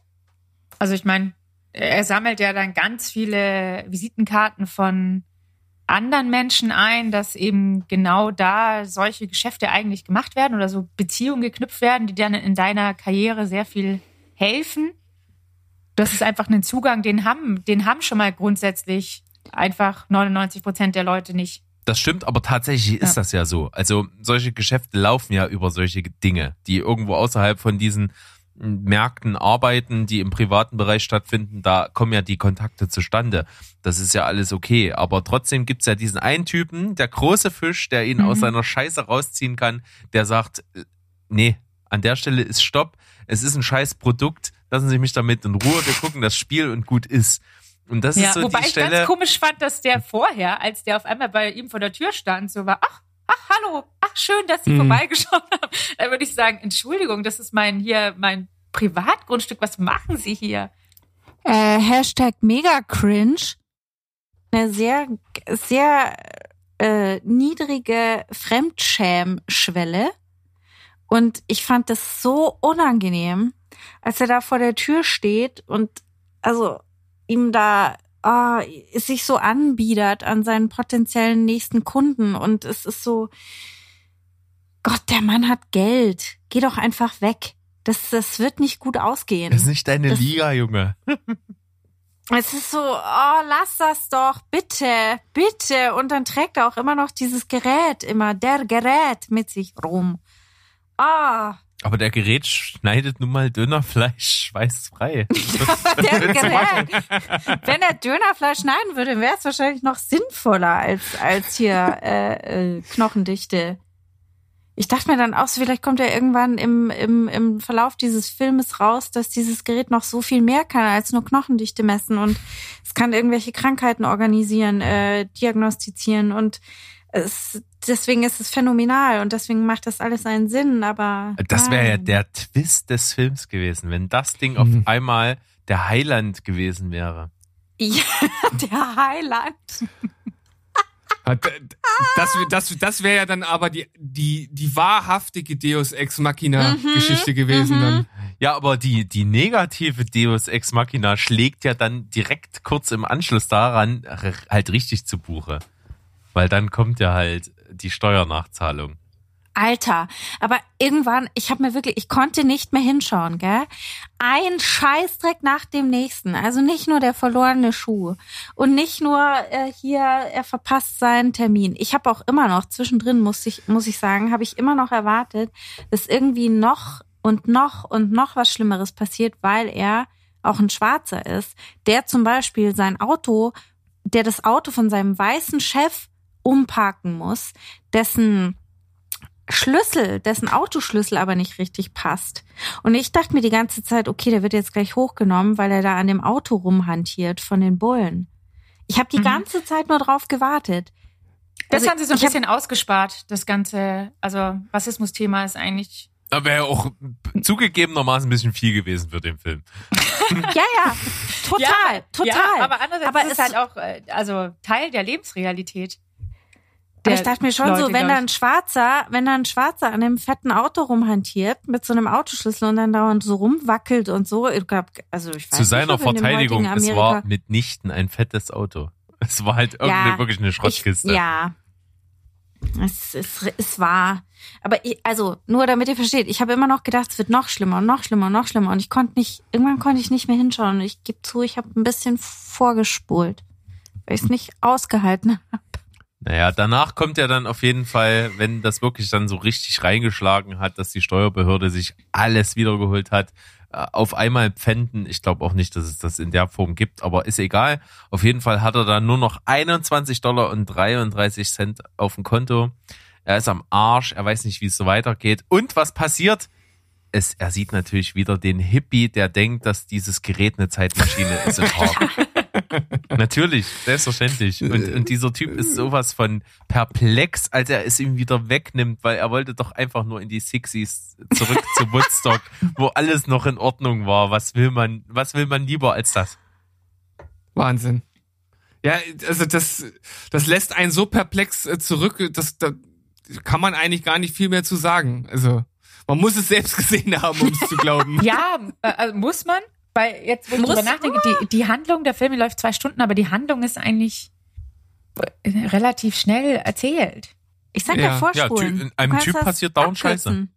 also ich meine, er sammelt ja dann ganz viele Visitenkarten von anderen Menschen ein, dass eben genau da solche Geschäfte eigentlich gemacht werden oder so Beziehungen geknüpft werden, die dann in deiner Karriere sehr viel helfen. Das ist einfach ein Zugang, den haben, den haben schon mal grundsätzlich einfach 99 Prozent der Leute nicht. Das stimmt, aber tatsächlich ist Ja. das ja so. Also solche Geschäfte laufen ja über solche Dinge, die irgendwo außerhalb von diesen Märkten arbeiten, die im privaten Bereich stattfinden, da kommen ja die Kontakte zustande. Das ist ja alles okay. Aber trotzdem gibt's ja diesen einen Typen, der große Fisch, der ihn aus Mhm. seiner Scheiße rausziehen kann, der sagt, nee, an der Stelle ist Stopp, es ist ein scheiß Produkt, lassen Sie mich damit in Ruhe, wir gucken das Spiel und gut ist. Und das Ja, ist so wobei die ich Stelle. ganz komisch fand, dass der vorher, als der auf einmal bei ihm vor der Tür stand, so war, ach, ach, hallo, ach, schön, dass Sie Mhm. vorbeigeschaut haben. Da würde ich sagen, Entschuldigung, das ist mein, hier, mein Privatgrundstück, was machen Sie hier? Äh, Hashtag mega cringe. Eine sehr, sehr äh, niedrige Fremdschämschwelle. Und ich fand das so unangenehm, als er da vor der Tür steht und also ihm da ah, sich so anbiedert an seinen potenziellen nächsten Kunden. Und es ist so, Gott, der Mann hat Geld. Geh doch einfach weg. Das, das wird nicht gut ausgehen. Das ist nicht deine Das- Liga, Junge. Es ist so, oh, lass das doch, bitte, bitte. Und dann trägt er auch immer noch dieses Gerät, immer der Gerät mit sich rum. Ah, Aber der Gerät schneidet nun mal Dönerfleisch schweißfrei. der Gerät. Wenn er Dönerfleisch schneiden würde, wäre es wahrscheinlich noch sinnvoller als, als hier äh, äh, Knochendichte. Ich dachte mir dann auch, so, vielleicht kommt ja irgendwann im, im, im Verlauf dieses Filmes raus, dass dieses Gerät noch so viel mehr kann als nur Knochendichte messen und es kann irgendwelche Krankheiten organisieren, äh, diagnostizieren und es, deswegen ist es phänomenal und deswegen macht das alles einen Sinn, aber. Das wäre ja der Twist des Films gewesen, wenn das Ding auf Mhm. einmal der Heiland gewesen wäre. Ja, der Highlight. Hat- Das, das, das wäre ja dann aber die, die, die wahrhaftige Deus Ex Machina Mhm, Geschichte gewesen mhm. dann. Ja, aber die, die negative Deus Ex Machina schlägt ja dann direkt kurz im Anschluss daran halt richtig zu Buche. Weil dann kommt ja halt die Steuernachzahlung. Alter, aber irgendwann, ich habe mir wirklich, ich konnte nicht mehr hinschauen, gell? Ein Scheißdreck nach dem nächsten. Also nicht nur der verlorene Schuh und nicht nur äh, hier, er verpasst seinen Termin. Ich habe auch immer noch zwischendrin muss ich muss ich sagen, habe ich immer noch erwartet, dass irgendwie noch und noch und noch was Schlimmeres passiert, weil er auch ein Schwarzer ist, der zum Beispiel sein Auto, der das Auto von seinem weißen Chef umparken muss, dessen Schlüssel, dessen Autoschlüssel aber nicht richtig passt. Und ich dachte mir die ganze Zeit, okay, der wird jetzt gleich hochgenommen, weil er da an dem Auto rumhantiert von den Bullen. Ich habe die Mhm. ganze Zeit nur drauf gewartet. Das Also haben sie so ein ich hab- bisschen ausgespart, das ganze, also Rassismus-Thema ist eigentlich. Da wäre ja auch zugegebenermaßen ein bisschen viel gewesen für den Film. ja, ja, total, total. Ja, aber andererseits Aber ist es es- halt auch äh, also Teil der Lebensrealität. Aber der ich dachte mir schon Leute, so, wenn da ein Schwarzer, wenn da ein Schwarzer an dem fetten Auto rumhantiert mit so einem Autoschlüssel und dann dauernd so rumwackelt und so, ich glaub, also ich weiß Zu nicht, seiner Verteidigung, es war mitnichten ein fettes Auto. Es war halt irgendeine, Ja, wirklich eine Schrottkiste. Ich, ja. Es, es, es war. Aber ich, also, nur damit ihr versteht, ich habe immer noch gedacht, es wird noch schlimmer und noch schlimmer und noch schlimmer. Und ich konnte nicht, irgendwann konnte ich nicht mehr hinschauen. Und ich gebe zu, ich habe ein bisschen vorgespult, weil ich es nicht ausgehalten habe. Naja, danach kommt ja dann auf jeden Fall, wenn das wirklich dann so richtig reingeschlagen hat, dass die Steuerbehörde sich alles wiedergeholt hat, äh, auf einmal Pfänden. Ich glaube auch nicht, dass es das in der Form gibt, aber ist egal. Auf jeden Fall hat er dann nur noch 21 Dollar und 33 Cent auf dem Konto. Er ist am Arsch, er weiß nicht, wie es so weitergeht. Und was passiert? Es, er sieht natürlich wieder den Hippie, der denkt, dass dieses Gerät eine Zeitmaschine ist im Park. Natürlich, selbstverständlich. Und, und dieser Typ ist sowas von perplex, als er es ihm wieder wegnimmt, weil er wollte doch einfach nur in die Sixties zurück zu Woodstock, wo alles noch in Ordnung war. Was will man, was will man lieber als das? Wahnsinn. Ja, also das, das lässt einen so perplex äh, zurück, dass da kann man eigentlich gar nicht viel mehr zu sagen. Also man muss es selbst gesehen haben, um es zu glauben. Ja, äh, also muss man, weil jetzt, wo ich Muss drüber nachdenke, die, die Handlung der Filme läuft zwei Stunden, aber die Handlung ist eigentlich relativ schnell erzählt. Ich sag Ja. ja, Ja, vorspulen. Ty- einem Typ das passiert dauernd abkürzen.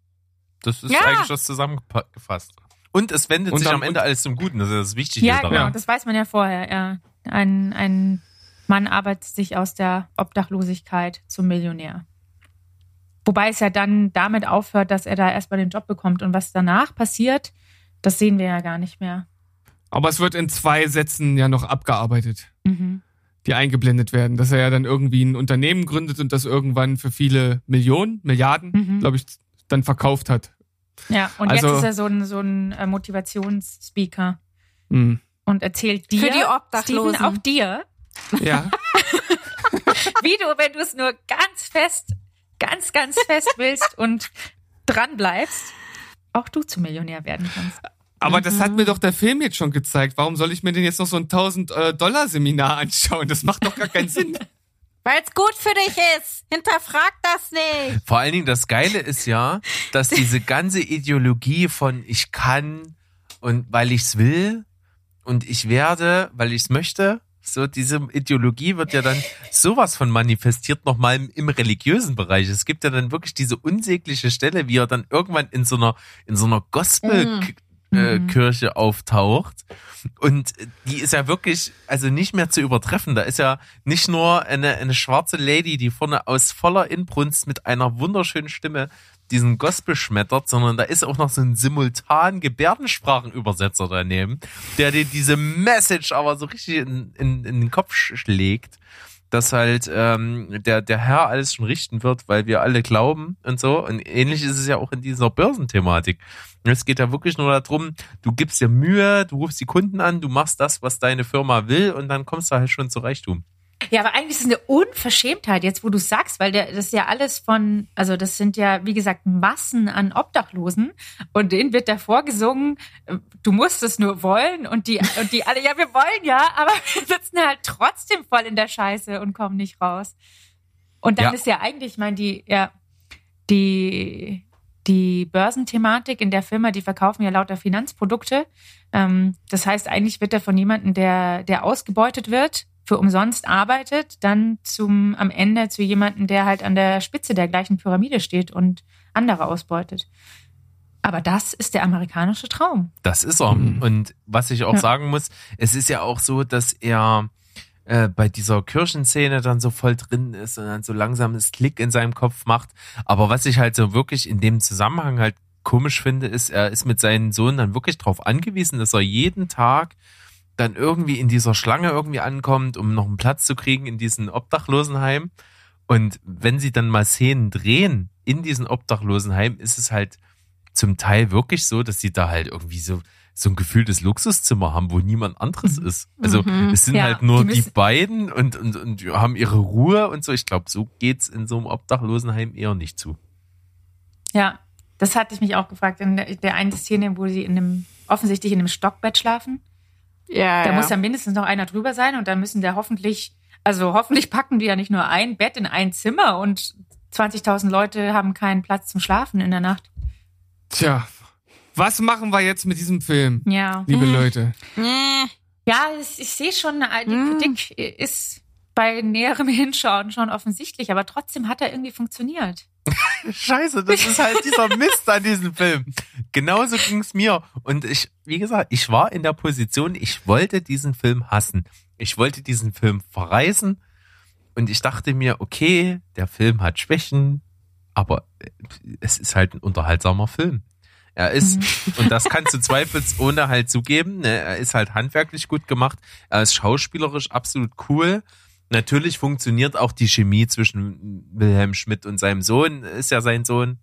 Das ist Ja. eigentlich das zusammengefasst. Und es wendet Und sich dann- am Ende alles zum Guten. Das ist das Wichtige Ja, daran. genau, das weiß man ja vorher, ja. Ein, ein Mann arbeitet sich aus der Obdachlosigkeit zum Millionär. Wobei es ja dann damit aufhört, dass er da erstmal den Job bekommt. Und was danach passiert, das sehen wir ja gar nicht mehr. Aber es wird in zwei Sätzen ja noch abgearbeitet, Mhm. die eingeblendet werden, dass er ja dann irgendwie ein Unternehmen gründet und das irgendwann für viele Millionen, Milliarden, Mhm. glaube ich, dann verkauft hat. Ja, und Also- jetzt ist er so ein, so ein äh, Motivationsspeaker Hm. und erzählt dir, Für die Obdachlosen. Steven, auch dir, Ja. wie du, wenn du es nur ganz fest, ganz, ganz fest willst und dran bleibst, auch du zum Millionär werden kannst. Aber das hat mir doch der Film jetzt schon gezeigt. Warum soll ich mir denn jetzt noch so ein 1000-Dollar-Seminar anschauen? Das macht doch gar keinen Sinn. Weil es gut für dich ist. Hinterfrag das nicht. Vor allen Dingen das Geile ist ja, dass diese ganze Ideologie von ich kann und weil ich's will und ich werde, weil ich's möchte, so diese Ideologie wird ja dann sowas von manifestiert nochmal im, im religiösen Bereich. Es gibt ja dann wirklich diese unsägliche Stelle, wie er dann irgendwann in so einer in so einer Gospel äh, Kirche auftaucht. Und die ist ja wirklich also nicht mehr zu übertreffen. Da ist ja nicht nur eine eine schwarze Lady, die vorne aus voller Inbrunst mit einer wunderschönen Stimme diesen Gospel schmettert, sondern da ist auch noch so ein simultan Gebärdensprachenübersetzer daneben, der dir diese Message aber so richtig in, in, in den Kopf schlägt, dass halt ähm, der, der Herr alles schon richten wird, weil wir alle glauben und so. Und ähnlich ist es ja auch in dieser Börsenthematik. Es geht ja wirklich nur darum, du gibst dir Mühe, du rufst die Kunden an, du machst das, was deine Firma will und dann kommst du halt schon zu Reichtum. Ja, aber eigentlich ist es eine Unverschämtheit, jetzt wo du sagst, weil der, das ist ja alles von, also das sind ja, wie gesagt, Massen an Obdachlosen und denen wird davor gesungen, du musst es nur wollen und die, und die alle, ja, wir wollen ja, aber wir sitzen halt trotzdem voll in der Scheiße und kommen nicht raus. Und dann Ja. ist ja eigentlich, ich meine, die, ja, die, die Börsenthematik in der Firma, die verkaufen ja lauter Finanzprodukte. Ähm, das heißt, eigentlich wird er von jemandem, der, der ausgebeutet wird, für umsonst arbeitet, dann zum, am Ende zu jemandem, der halt an der Spitze der gleichen Pyramide steht und andere ausbeutet. Aber das ist der amerikanische Traum. Das ist er. Mhm. Und was ich auch Ja. sagen muss, es ist ja auch so, dass er äh, bei dieser Kirchenszene dann so voll drin ist und dann so langsam das Klick in seinem Kopf macht. Aber was ich halt so wirklich in dem Zusammenhang halt komisch finde, ist, er ist mit seinem Sohn dann wirklich darauf angewiesen, dass er jeden Tag dann irgendwie in dieser Schlange irgendwie ankommt, um noch einen Platz zu kriegen in diesem Obdachlosenheim. Und wenn sie dann mal Szenen drehen in diesem Obdachlosenheim, ist es halt zum Teil wirklich so, dass sie da halt irgendwie so so ein Gefühl des Luxuszimmer haben, wo niemand anderes ist. Also es sind Ja, halt nur die die, beiden und, und, und haben ihre Ruhe und so. Ich glaube, so geht's in so einem Obdachlosenheim eher nicht zu. Ja, das hatte ich mich auch gefragt. In der, der einen Szene, wo sie in einem offensichtlich in einem Stockbett schlafen. Ja, Da ja. muss ja mindestens noch einer drüber sein und dann müssen der hoffentlich, also hoffentlich packen die ja nicht nur ein Bett in ein Zimmer und 20.000 Leute haben keinen Platz zum Schlafen in der Nacht. Tja, was machen wir jetzt mit diesem Film, Ja. liebe Leute? Nee. Ja, ich, sehe schon, äh, die Mm. Kritik ist bei näherem Hinschauen schon offensichtlich, aber trotzdem hat er irgendwie funktioniert. Scheiße, das ist halt dieser Mist an diesem Film. Genauso ging's mir. Und ich, wie gesagt, ich war in der Position, ich wollte diesen Film hassen. Ich wollte diesen Film verreißen. Und ich dachte mir, okay, der Film hat Schwächen, aber es ist halt ein unterhaltsamer Film. Er ist, und das kannst du zweifelsohne halt zugeben, ne, er ist halt handwerklich gut gemacht, er ist schauspielerisch absolut cool. Natürlich funktioniert auch die Chemie zwischen Wilhelm Schmidt und seinem Sohn, ist ja sein Sohn,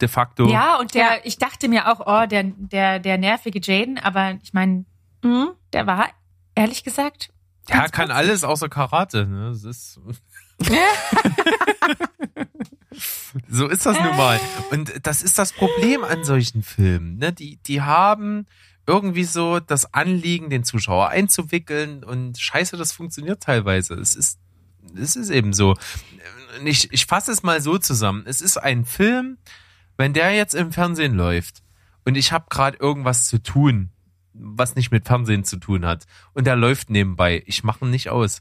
de facto. Ja, und der, ich dachte mir auch, oh, der, der, der nervige Jaden, aber ich meine, Hm? der war, ehrlich gesagt, Der kann putzig. alles außer Karate. Ne? Das ist so ist das nun mal. Und das ist das Problem an solchen Filmen. Ne? Die, die haben irgendwie so das Anliegen, den Zuschauer einzuwickeln und scheiße, das funktioniert teilweise. Es ist, es ist eben so. Ich, ich fasse es mal so zusammen. Es ist ein Film, wenn der jetzt im Fernsehen läuft und ich habe gerade irgendwas zu tun, was nicht mit Fernsehen zu tun hat und der läuft nebenbei, ich mache ihn nicht aus.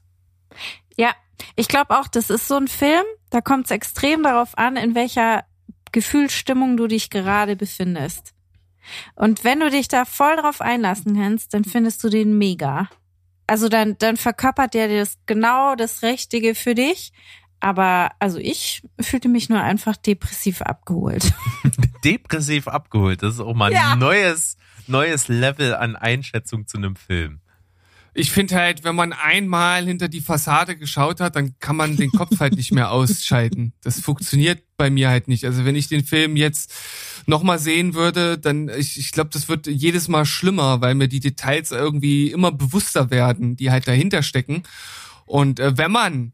Ja, ich glaube auch, das ist so ein Film, da kommt es extrem darauf an, in welcher Gefühlsstimmung du dich gerade befindest. Und wenn du dich da voll drauf einlassen kannst, dann findest du den mega. Also dann, dann verkörpert der das genau das Richtige für dich. Aber also ich fühlte mich nur einfach depressiv abgeholt. Depressiv abgeholt, das ist auch mal Ja. ein neues, neues Level an Einschätzung zu einem Film. Ich finde halt, wenn man einmal hinter die Fassade geschaut hat, dann kann man den Kopf halt nicht mehr ausschalten. Das funktioniert bei mir halt nicht. Also wenn ich den Film jetzt nochmal sehen würde, dann, ich, ich glaube, das wird jedes Mal schlimmer, weil mir die Details irgendwie immer bewusster werden, die halt dahinter stecken. Und äh, wenn man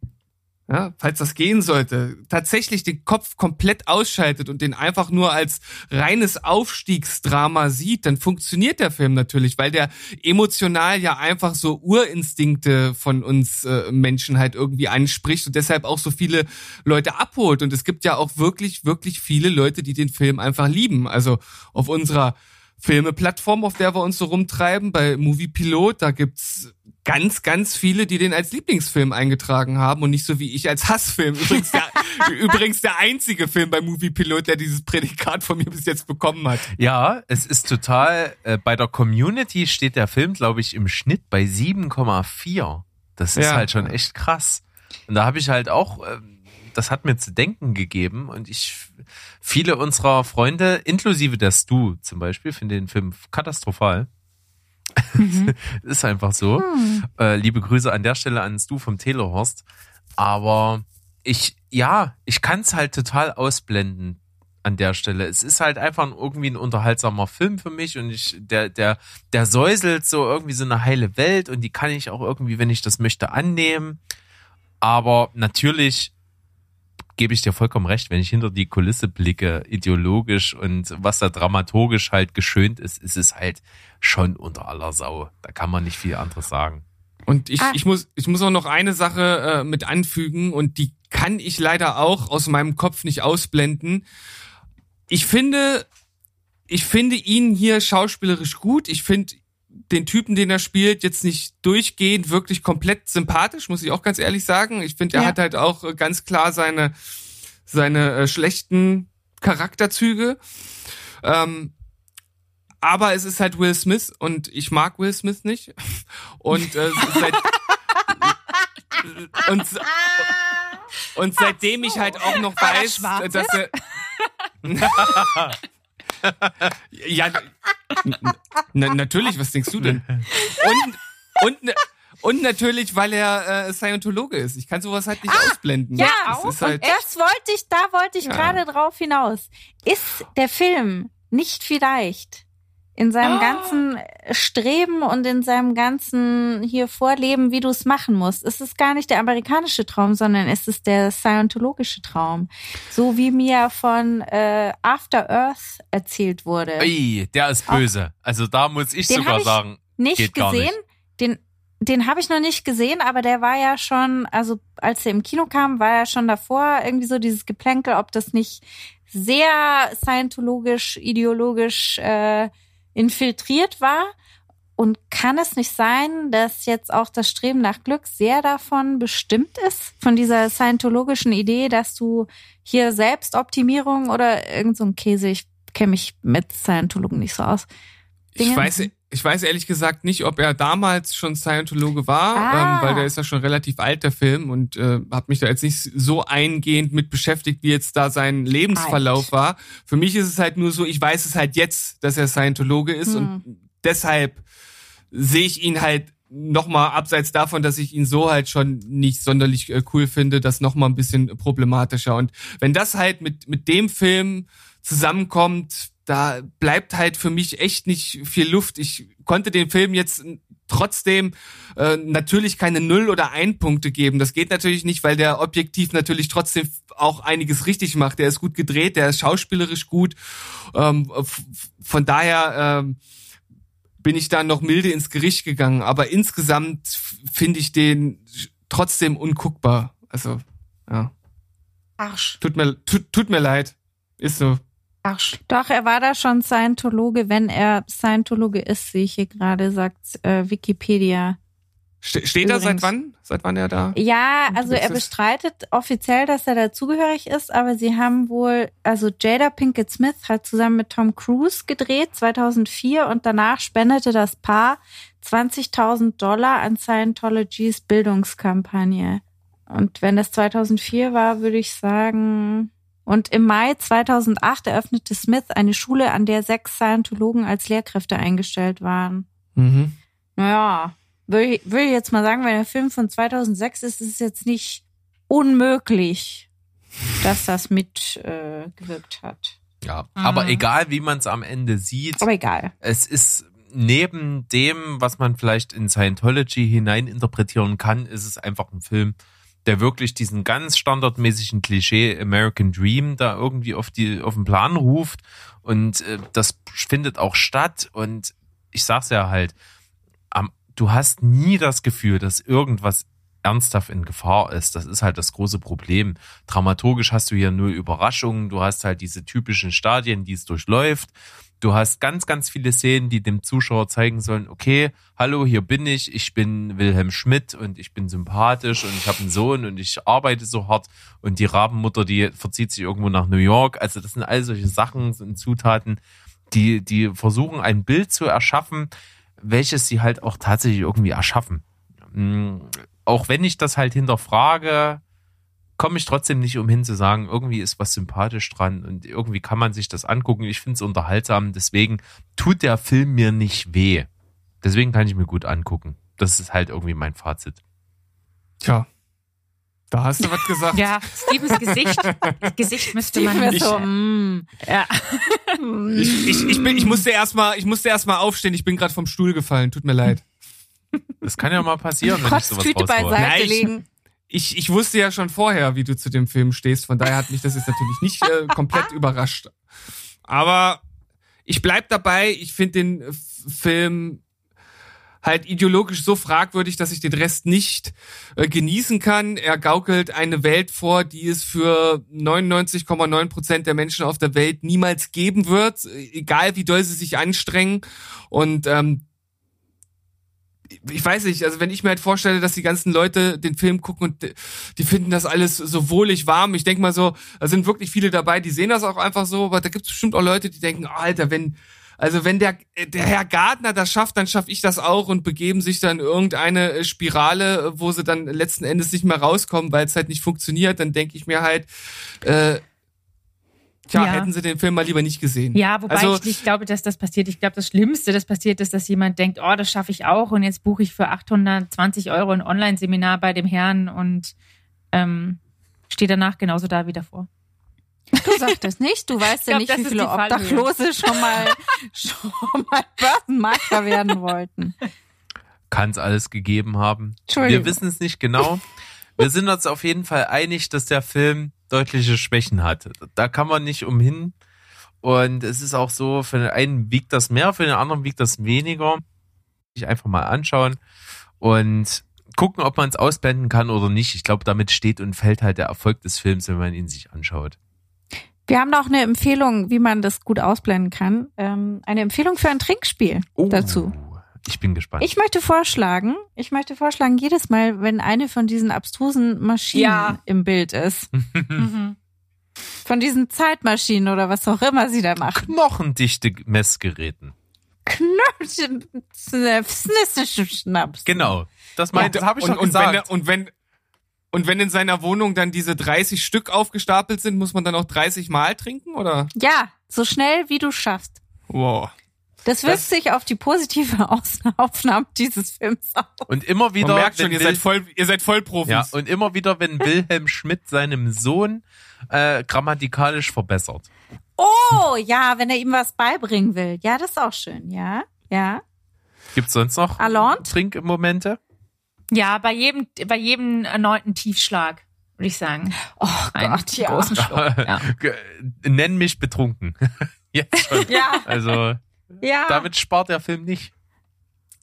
ja, falls das gehen sollte, tatsächlich den Kopf komplett ausschaltet und den einfach nur als reines Aufstiegsdrama sieht, dann funktioniert der Film natürlich, weil der emotional ja einfach so Urinstinkte von uns äh, Menschen halt irgendwie anspricht und deshalb auch so viele Leute abholt. Und es gibt ja auch wirklich, wirklich viele Leute, die den Film einfach lieben. Also auf unserer Filme-Plattform, auf der wir uns so rumtreiben, bei Movie Pilot, da gibt's ganz, ganz viele, die den als Lieblingsfilm eingetragen haben und nicht so wie ich als Hassfilm. Übrigens der, übrigens der einzige Film bei Movie Pilot, der dieses Prädikat von mir bis jetzt bekommen hat. Ja, es ist total, äh, bei der Community steht der Film, glaube ich, im Schnitt bei 7,4. Das ist Ja. halt schon echt krass. Und da habe ich halt auch, ähm, das hat mir zu denken gegeben und ich, viele unserer Freunde, inklusive der Stu zum Beispiel, finden den Film katastrophal. ist einfach so. Äh, liebe Grüße an der Stelle an Stu vom Telehorst. Aber ich, ja, ich kann es halt total ausblenden an der Stelle. Es ist halt einfach irgendwie ein unterhaltsamer Film für mich und ich, der, der, der säuselt so irgendwie so eine heile Welt und die kann ich auch irgendwie, wenn ich das möchte, annehmen. Aber natürlich gebe ich dir vollkommen recht, wenn ich hinter die Kulisse blicke, ideologisch und was da dramaturgisch halt geschönt ist, ist es halt schon unter aller Sau. Da kann man nicht viel anderes sagen. Und ich, Ah. ich, muss, ich muss auch noch eine Sache äh, mit anfügen und die kann ich leider auch aus meinem Kopf nicht ausblenden. Ich finde, ich finde ihn hier schauspielerisch gut. Ich finde den Typen, den er spielt, jetzt nicht durchgehend wirklich komplett sympathisch, muss ich auch ganz ehrlich sagen. Ich finde, er Ja. hat halt auch äh, ganz klar seine, seine äh, schlechten Charakterzüge. Ähm, aber es ist halt Will Smith und ich mag Will Smith nicht. Und äh, seit und, und seitdem ich halt auch noch weiß, dass er ja na, natürlich, was denkst du denn? Und und und natürlich, weil er äh, Scientologe ist. Ich kann sowas halt nicht ausblenden. Ja, das halt, Das wollte ich, da wollte ich Ja. gerade drauf hinaus. Ist der Film nicht vielleicht in seinem ganzen Streben und in seinem ganzen hier Vorleben, wie du es machen musst. Es ist gar nicht der amerikanische Traum, sondern es ist der scientologische Traum. So wie mir von äh, After Earth erzählt wurde. Ui, der ist böse. Also da muss ich Den sogar ich sagen, nicht gesehen. nicht. Den, den habe ich noch nicht gesehen, aber der war ja schon, also als er im Kino kam, war er schon davor irgendwie so dieses Geplänkel, ob das nicht sehr scientologisch, ideologisch äh, infiltriert war. Und kann es nicht sein, dass jetzt auch das Streben nach Glück sehr davon bestimmt ist, von dieser scientologischen Idee, dass du hier Selbstoptimierung oder irgend so ein Käse, ich kenne mich mit Scientologen nicht so aus. Ich Dinge- weiß, ich weiß ehrlich gesagt nicht, ob er damals schon Scientologe war, Ah. ähm, weil der ist ja schon relativ alt, der Film, und äh, habe mich da jetzt nicht so eingehend mit beschäftigt, wie jetzt da sein Lebensverlauf Alt. war. Für mich ist es halt nur so, ich weiß es halt jetzt, dass er Scientologe ist Hm. und deshalb sehe ich ihn halt nochmal abseits davon, dass ich ihn so halt schon nicht sonderlich äh, cool finde, das nochmal ein bisschen problematischer. Und wenn das halt mit, mit dem Film zusammenkommt, da bleibt halt für mich echt nicht viel Luft. Ich konnte den Film jetzt trotzdem äh, natürlich keine Null- oder Ein-Punkte geben. Das geht natürlich nicht, weil der objektiv natürlich trotzdem auch einiges richtig macht. Der ist gut gedreht, der ist schauspielerisch gut. Ähm, von daher ähm, bin ich da noch milde ins Gericht gegangen. Aber insgesamt finde ich den trotzdem unguckbar. Also, ja. Arsch. Tut mir, tut, tut mir leid. Ist so. Arsch. Doch, er war da schon Scientologe, wenn er Scientologe ist, sehe ich hier gerade, sagt äh, Wikipedia. Ste steht er seit Übrigens. wann? Seit wann er da? Ja, also er es- bestreitet offiziell, dass er dazugehörig ist, aber sie haben wohl, also Jada Pinkett Smith hat zusammen mit Tom Cruise gedreht 2004 und danach spendete das Paar 20.000 Dollar an Scientologys Bildungskampagne. Und wenn das 2004 war, würde ich sagen, und im Mai 2008 eröffnete Smith eine Schule, an der sechs Scientologen als Lehrkräfte eingestellt waren. Mhm. Naja, würde ich, würde ich jetzt mal sagen, wenn der Film von 2006 ist, ist es jetzt nicht unmöglich, dass das mitgewirkt äh, hat. Ja, Mhm. aber egal, wie man es am Ende sieht, Aber egal. es ist neben dem, was man vielleicht in Scientology hineininterpretieren kann, ist es einfach ein Film, der wirklich diesen ganz standardmäßigen Klischee American Dream da irgendwie auf die auf den Plan ruft und äh, das findet auch statt und ich sag's ja halt, am, du hast nie das Gefühl, dass irgendwas ernsthaft in Gefahr ist. Das ist halt das große Problem. Dramaturgisch hast du hier null Überraschungen. Du hast halt diese typischen Stadien, die es durchläuft. Du hast ganz, ganz viele Szenen, die dem Zuschauer zeigen sollen, okay, hallo, hier bin ich, ich bin Wilhelm Schmidt und ich bin sympathisch und ich habe einen Sohn und ich arbeite so hart und die Rabenmutter, die verzieht sich irgendwo nach New York. Also das sind all solche Sachen und Zutaten, die, die versuchen ein Bild zu erschaffen, welches sie halt auch tatsächlich irgendwie erschaffen. Mm, Auch wenn ich das halt hinterfrage, komme ich trotzdem nicht umhin zu sagen, irgendwie ist was sympathisch dran und irgendwie kann man sich das angucken. Ich finde es unterhaltsam, deswegen tut der Film mir nicht weh. Deswegen kann ich mir gut angucken. Das ist halt irgendwie mein Fazit. Tja. Da hast du was gesagt. Ja, Stevens Gesicht, Gesicht müsste man Steven nicht. ist so, mm, ja. Ich, ich, ich, bin, ich musste erstmal, ich musste erstmal aufstehen. Ich bin gerade vom Stuhl gefallen. Tut mir leid. Das kann ja mal passieren, wenn ich sowas beiseite Nein, legen. Ich, ich wusste ja schon vorher, wie du zu dem Film stehst. Von daher hat mich das jetzt natürlich nicht äh, komplett überrascht. Aber ich bleib dabei. Ich finde den äh, Film halt ideologisch so fragwürdig, dass ich den Rest nicht äh, genießen kann. Er gaukelt eine Welt vor, die es für 99,9 Prozent der Menschen auf der Welt niemals geben wird, äh, egal wie doll sie sich anstrengen. Und ähm, ich weiß nicht, also wenn ich mir halt vorstelle, dass die ganzen Leute den Film gucken und die- die finden das alles so wohlig warm. Ich denke mal so, da sind wirklich viele dabei, die sehen das auch einfach so, aber da gibt es bestimmt auch Leute, die denken, Alter, wenn, also wenn der, der Herr Gardner das schafft, dann schaffe ich das auch und begeben sich dann in irgendeine äh, Spirale, wo sie dann letzten Endes nicht mehr rauskommen, weil es halt nicht funktioniert, dann denke ich mir halt, äh, tja, Ja. hätten sie den Film mal lieber nicht gesehen. Ja, wobei Also- ich nicht glaube, dass das passiert. Ich glaube, das Schlimmste, das passiert, ist, dass jemand denkt, oh, das schaffe ich auch und jetzt buche ich für 820 Euro ein Online-Seminar bei dem Herrn und ähm, steht danach genauso da wie davor. Du sagtest nicht, du weißt ja glaub, nicht, das wie viele. Obdachlose schon mal, schon mal Börsenmakler werden wollten. Kann es alles gegeben haben. Entschuldigung. Wir wissen es nicht genau. Wir sind uns auf jeden Fall einig, dass der Film deutliche Schwächen hat. Da kann man nicht umhin. Und es ist auch so, für den einen wiegt das mehr, für den anderen wiegt das weniger. Sich einfach mal anschauen und gucken, ob man es ausblenden kann oder nicht. Ich glaube, damit steht und fällt halt der Erfolg des Films, wenn man ihn sich anschaut. Wir haben noch eine Empfehlung, wie man das gut ausblenden kann. Ähm, eine Empfehlung für ein Trinkspiel dazu. Ich bin gespannt. Ich möchte vorschlagen, ich möchte vorschlagen, jedes Mal, wenn eine von diesen abstrusen Maschinen Ja. im Bild ist, Mhm. von diesen Zeitmaschinen oder was auch immer sie da machen. Knochendichte Messgeräten. Schnaps. Genau. Das meinte, habe ich und, doch und wenn, gesagt. er- und wenn und wenn in seiner Wohnung dann diese 30 Stück aufgestapelt sind, muss man dann auch 30 Mal trinken oder? Ja, so schnell wie du schaffst. Wow. Das wirkt sich auf die positive Aufnahme dieses Films aus. und immer wieder, Man merkt schon, ihr seid voll, ihr seid Vollprofis. Ja, und immer wieder, wenn Wilhelm Schmidt seinem Sohn äh, grammatikalisch verbessert. Oh, ja, wenn er ihm was beibringen will. Ja, das ist auch schön, ja. Ja. Gibt's sonst noch Alond? Trinkmomente? Ja, bei jedem, bei jedem erneuten Tiefschlag, würde ich sagen. Oh Gott, ja. großen Schluck. Ja. Nenn mich betrunken. Jetzt schon. Ja, Also, ja. damit spart der Film nicht.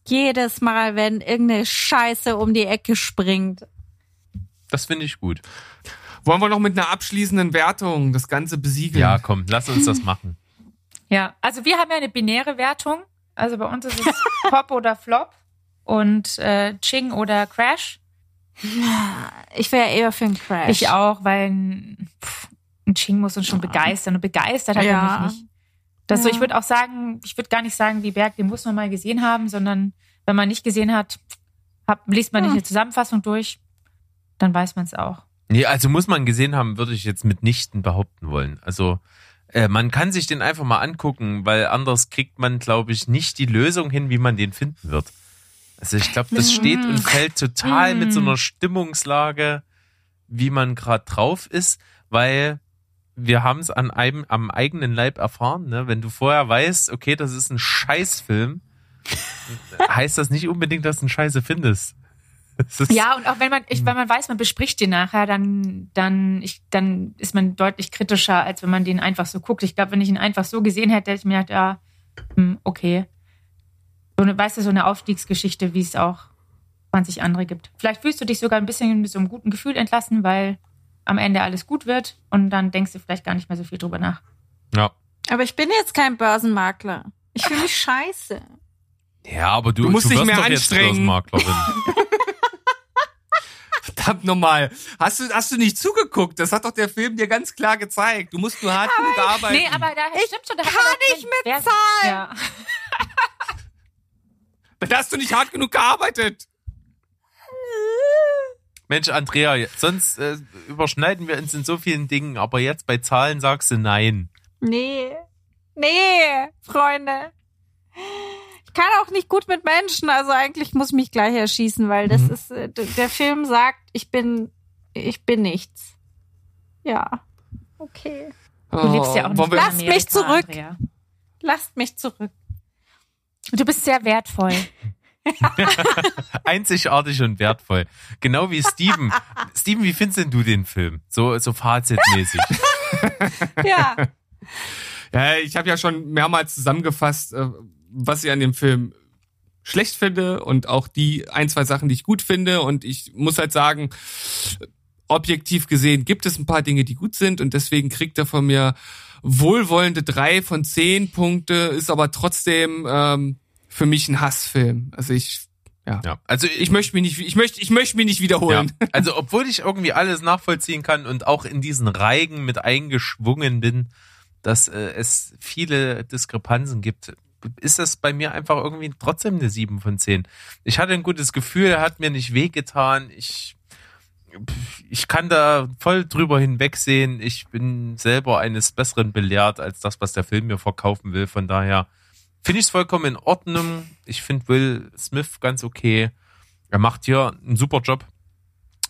Jedes Mal, wenn irgendeine Scheiße um die Ecke springt. Das finde ich gut. Wollen wir noch mit einer abschließenden Wertung das Ganze besiegeln? Ja, komm, lass uns das machen. Ja, also wir haben ja eine binäre Wertung. Also bei uns ist es Pop oder Flop und äh, Ching oder Crash. Ich wäre eher für einen Crash. Ich auch, weil ein, pff, ein Ching muss uns schon begeistern und begeistert hat Ja. er mich nicht. Das so, Ja. ich würde auch sagen, ich würde gar nicht sagen, die Berg, den muss man mal gesehen haben, sondern wenn man nicht gesehen hat, hab, liest man nicht Hm. eine Zusammenfassung durch, dann weiß man es auch. Nee, also muss man gesehen haben, würde ich jetzt mitnichten behaupten wollen. Also äh, man kann sich den einfach mal angucken, weil anders kriegt man, glaube ich, nicht die Lösung hin, wie man den finden wird. Also ich glaube, das steht und fällt total mit so einer Stimmungslage, wie man gerade drauf ist, weil wir haben es an einem am eigenen Leib erfahren. Ne? Wenn du vorher weißt, okay, das ist ein Scheißfilm, heißt das nicht unbedingt, dass du einen Scheiße findest. Ja, und auch wenn man, ich, wenn man weiß, man bespricht den nachher, dann, dann, ich, dann ist man deutlich kritischer, als wenn man den einfach so guckt. Ich glaube, wenn ich ihn einfach so gesehen hätte, hätte ich mir gedacht, ja, hm, okay. So eine, weißt du, so eine Aufstiegsgeschichte, wie es auch 20 andere gibt. Vielleicht fühlst du dich sogar ein bisschen mit so einem guten Gefühl entlassen, weil am Ende alles gut wird und dann denkst du vielleicht gar nicht mehr so viel drüber nach. ja. Aber ich bin jetzt kein Börsenmakler. Ich fühle mich scheiße. Ja, aber du, Du musst dich wirst mehr doch jetzt anstrengen. Börsenmaklerin. Verdammt nochmal. Hast du, hast du nicht zugeguckt? Das hat doch der Film dir ganz klar gezeigt. Du musst nur hart genug arbeiten. Nee, aber da stimmt schon. Da kann kein- wer- mitzahlen. Ja. Dann hast du nicht hart genug gearbeitet. Mensch, Andrea, sonst äh, überschneiden wir uns in so vielen Dingen, aber jetzt bei Zahlen sagst du nein. Nee. Nee, Freunde. Ich kann auch nicht gut mit Menschen, also eigentlich muss ich mich gleich erschießen, weil das Mhm. ist, äh, der Film sagt, ich bin, ich bin nichts. Ja. Okay. Du lebst ja auch nicht wir, in Lasst mich zurück. Andrea. Lasst mich zurück. Du bist sehr wertvoll. Einzigartig und wertvoll. Genau wie Steven. Steven, wie findest denn du den Film? So, so fazitmäßig. Ja. Ja, ich habe ja schon mehrmals zusammengefasst, äh, was ich an dem Film schlecht finde und auch die ein, zwei Sachen, die ich gut finde. Und ich muss halt sagen, objektiv gesehen gibt es ein paar Dinge, die gut sind und deswegen kriegt er von mir wohlwollende drei von zehn Punkte, ist aber trotzdem ähm, für mich ein Hassfilm. Also ich, ja. Ja, also Ich möchte mich nicht, ich möchte, ich möchte mich nicht wiederholen. Ja, also obwohl ich irgendwie alles nachvollziehen kann und auch in diesen Reigen mit eingeschwungen bin, dass äh, es viele Diskrepanzen gibt, ist das bei mir einfach irgendwie trotzdem eine 7 von 10. Ich hatte ein gutes Gefühl, er hat mir nicht wehgetan. Ich, ich kann da voll drüber hinwegsehen. Ich bin selber eines Besseren belehrt als das, was der Film mir verkaufen will. Von daher finde ich es vollkommen in Ordnung. Ich finde Will Smith ganz okay. Er macht hier einen super Job.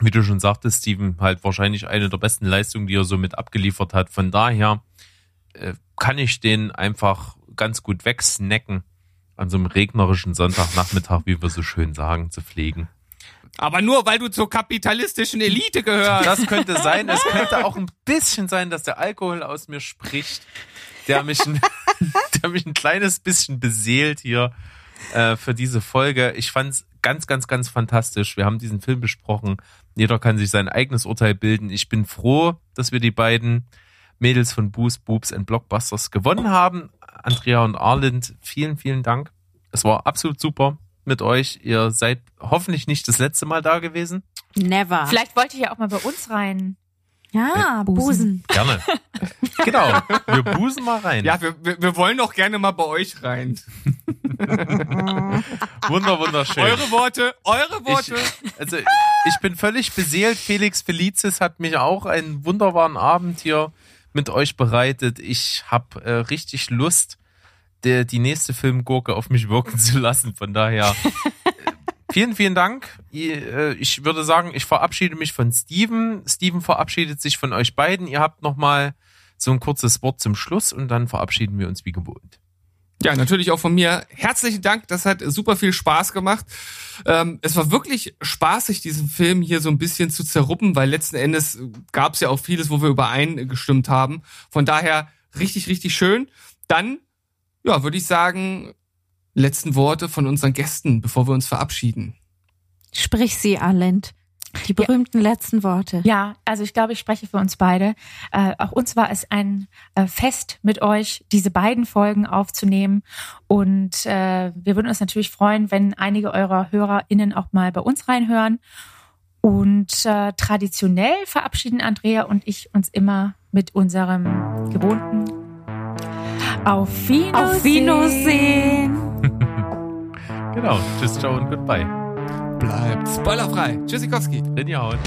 wie du schon sagtest, Steven, halt wahrscheinlich eine der besten Leistungen, die er so mit abgeliefert hat. Von daher äh, kann ich den einfach ganz gut wegsnacken an so einem regnerischen Sonntagnachmittag, wie wir so schön sagen, zu pflegen. Aber nur, weil du zur kapitalistischen Elite gehörst. Das könnte sein. Es könnte auch ein bisschen sein, dass der Alkohol aus mir spricht, der mich ein, der mich ein kleines bisschen beseelt hier äh, für diese Folge. Ich fand's ganz, ganz, ganz fantastisch. Wir haben diesen Film besprochen. Jeder kann sich sein eigenes Urteil bilden. Ich bin froh, dass wir die beiden Mädels von Boost, Boobs and Blockbusters gewonnen haben. Andrea und Arlind, vielen, vielen Dank. Es war absolut super mit euch. Ihr seid hoffentlich nicht das letzte Mal da gewesen. Never. Vielleicht wollt ihr ja auch mal bei uns rein. Ja, Busen. Busen. Gerne. genau. Wir busen mal rein. Ja, wir, wir, wir wollen doch gerne mal bei euch rein. Wunder, wunderschön. Eure Worte, eure Worte. Ich, also ich bin völlig beseelt. Felix Felicis hat mich auch einen wunderbaren Abend hier mit euch bereitet. Ich habe äh, richtig Lust, der, die nächste Filmgurke auf mich wirken zu lassen. Von daher äh, vielen, vielen Dank. Äh, Ich würde sagen, ich verabschiede mich von Steven. Steven verabschiedet sich von euch beiden. Ihr habt noch mal so ein kurzes Wort zum Schluss und dann verabschieden wir uns wie gewohnt. Ja, natürlich auch von mir. Herzlichen Dank, das hat super viel Spaß gemacht. Ähm, es war wirklich spaßig, diesen Film hier so ein bisschen zu zerruppen, weil letzten Endes gab es ja auch vieles, wo wir übereingestimmt haben. Von daher richtig, richtig schön. Dann, ja, würde ich sagen, letzten Worte von unseren Gästen, bevor wir uns verabschieden. Sprich sie, Arlind. Die berühmten letzten Worte. Ja, also ich glaube, ich spreche für uns beide. Äh, auch uns war es ein äh, Fest mit euch, diese beiden Folgen aufzunehmen. Und äh, wir würden uns natürlich freuen, wenn einige eurer HörerInnen auch mal bei uns reinhören. Und äh, traditionell verabschieden Andrea und ich uns immer mit unserem gewohnten Auf Wiedersehen. Auf Wiedersehen. Genau. Tschüss, ciao und goodbye. Bleibt spoilerfrei. Tschüssikowski. Rinjahaut.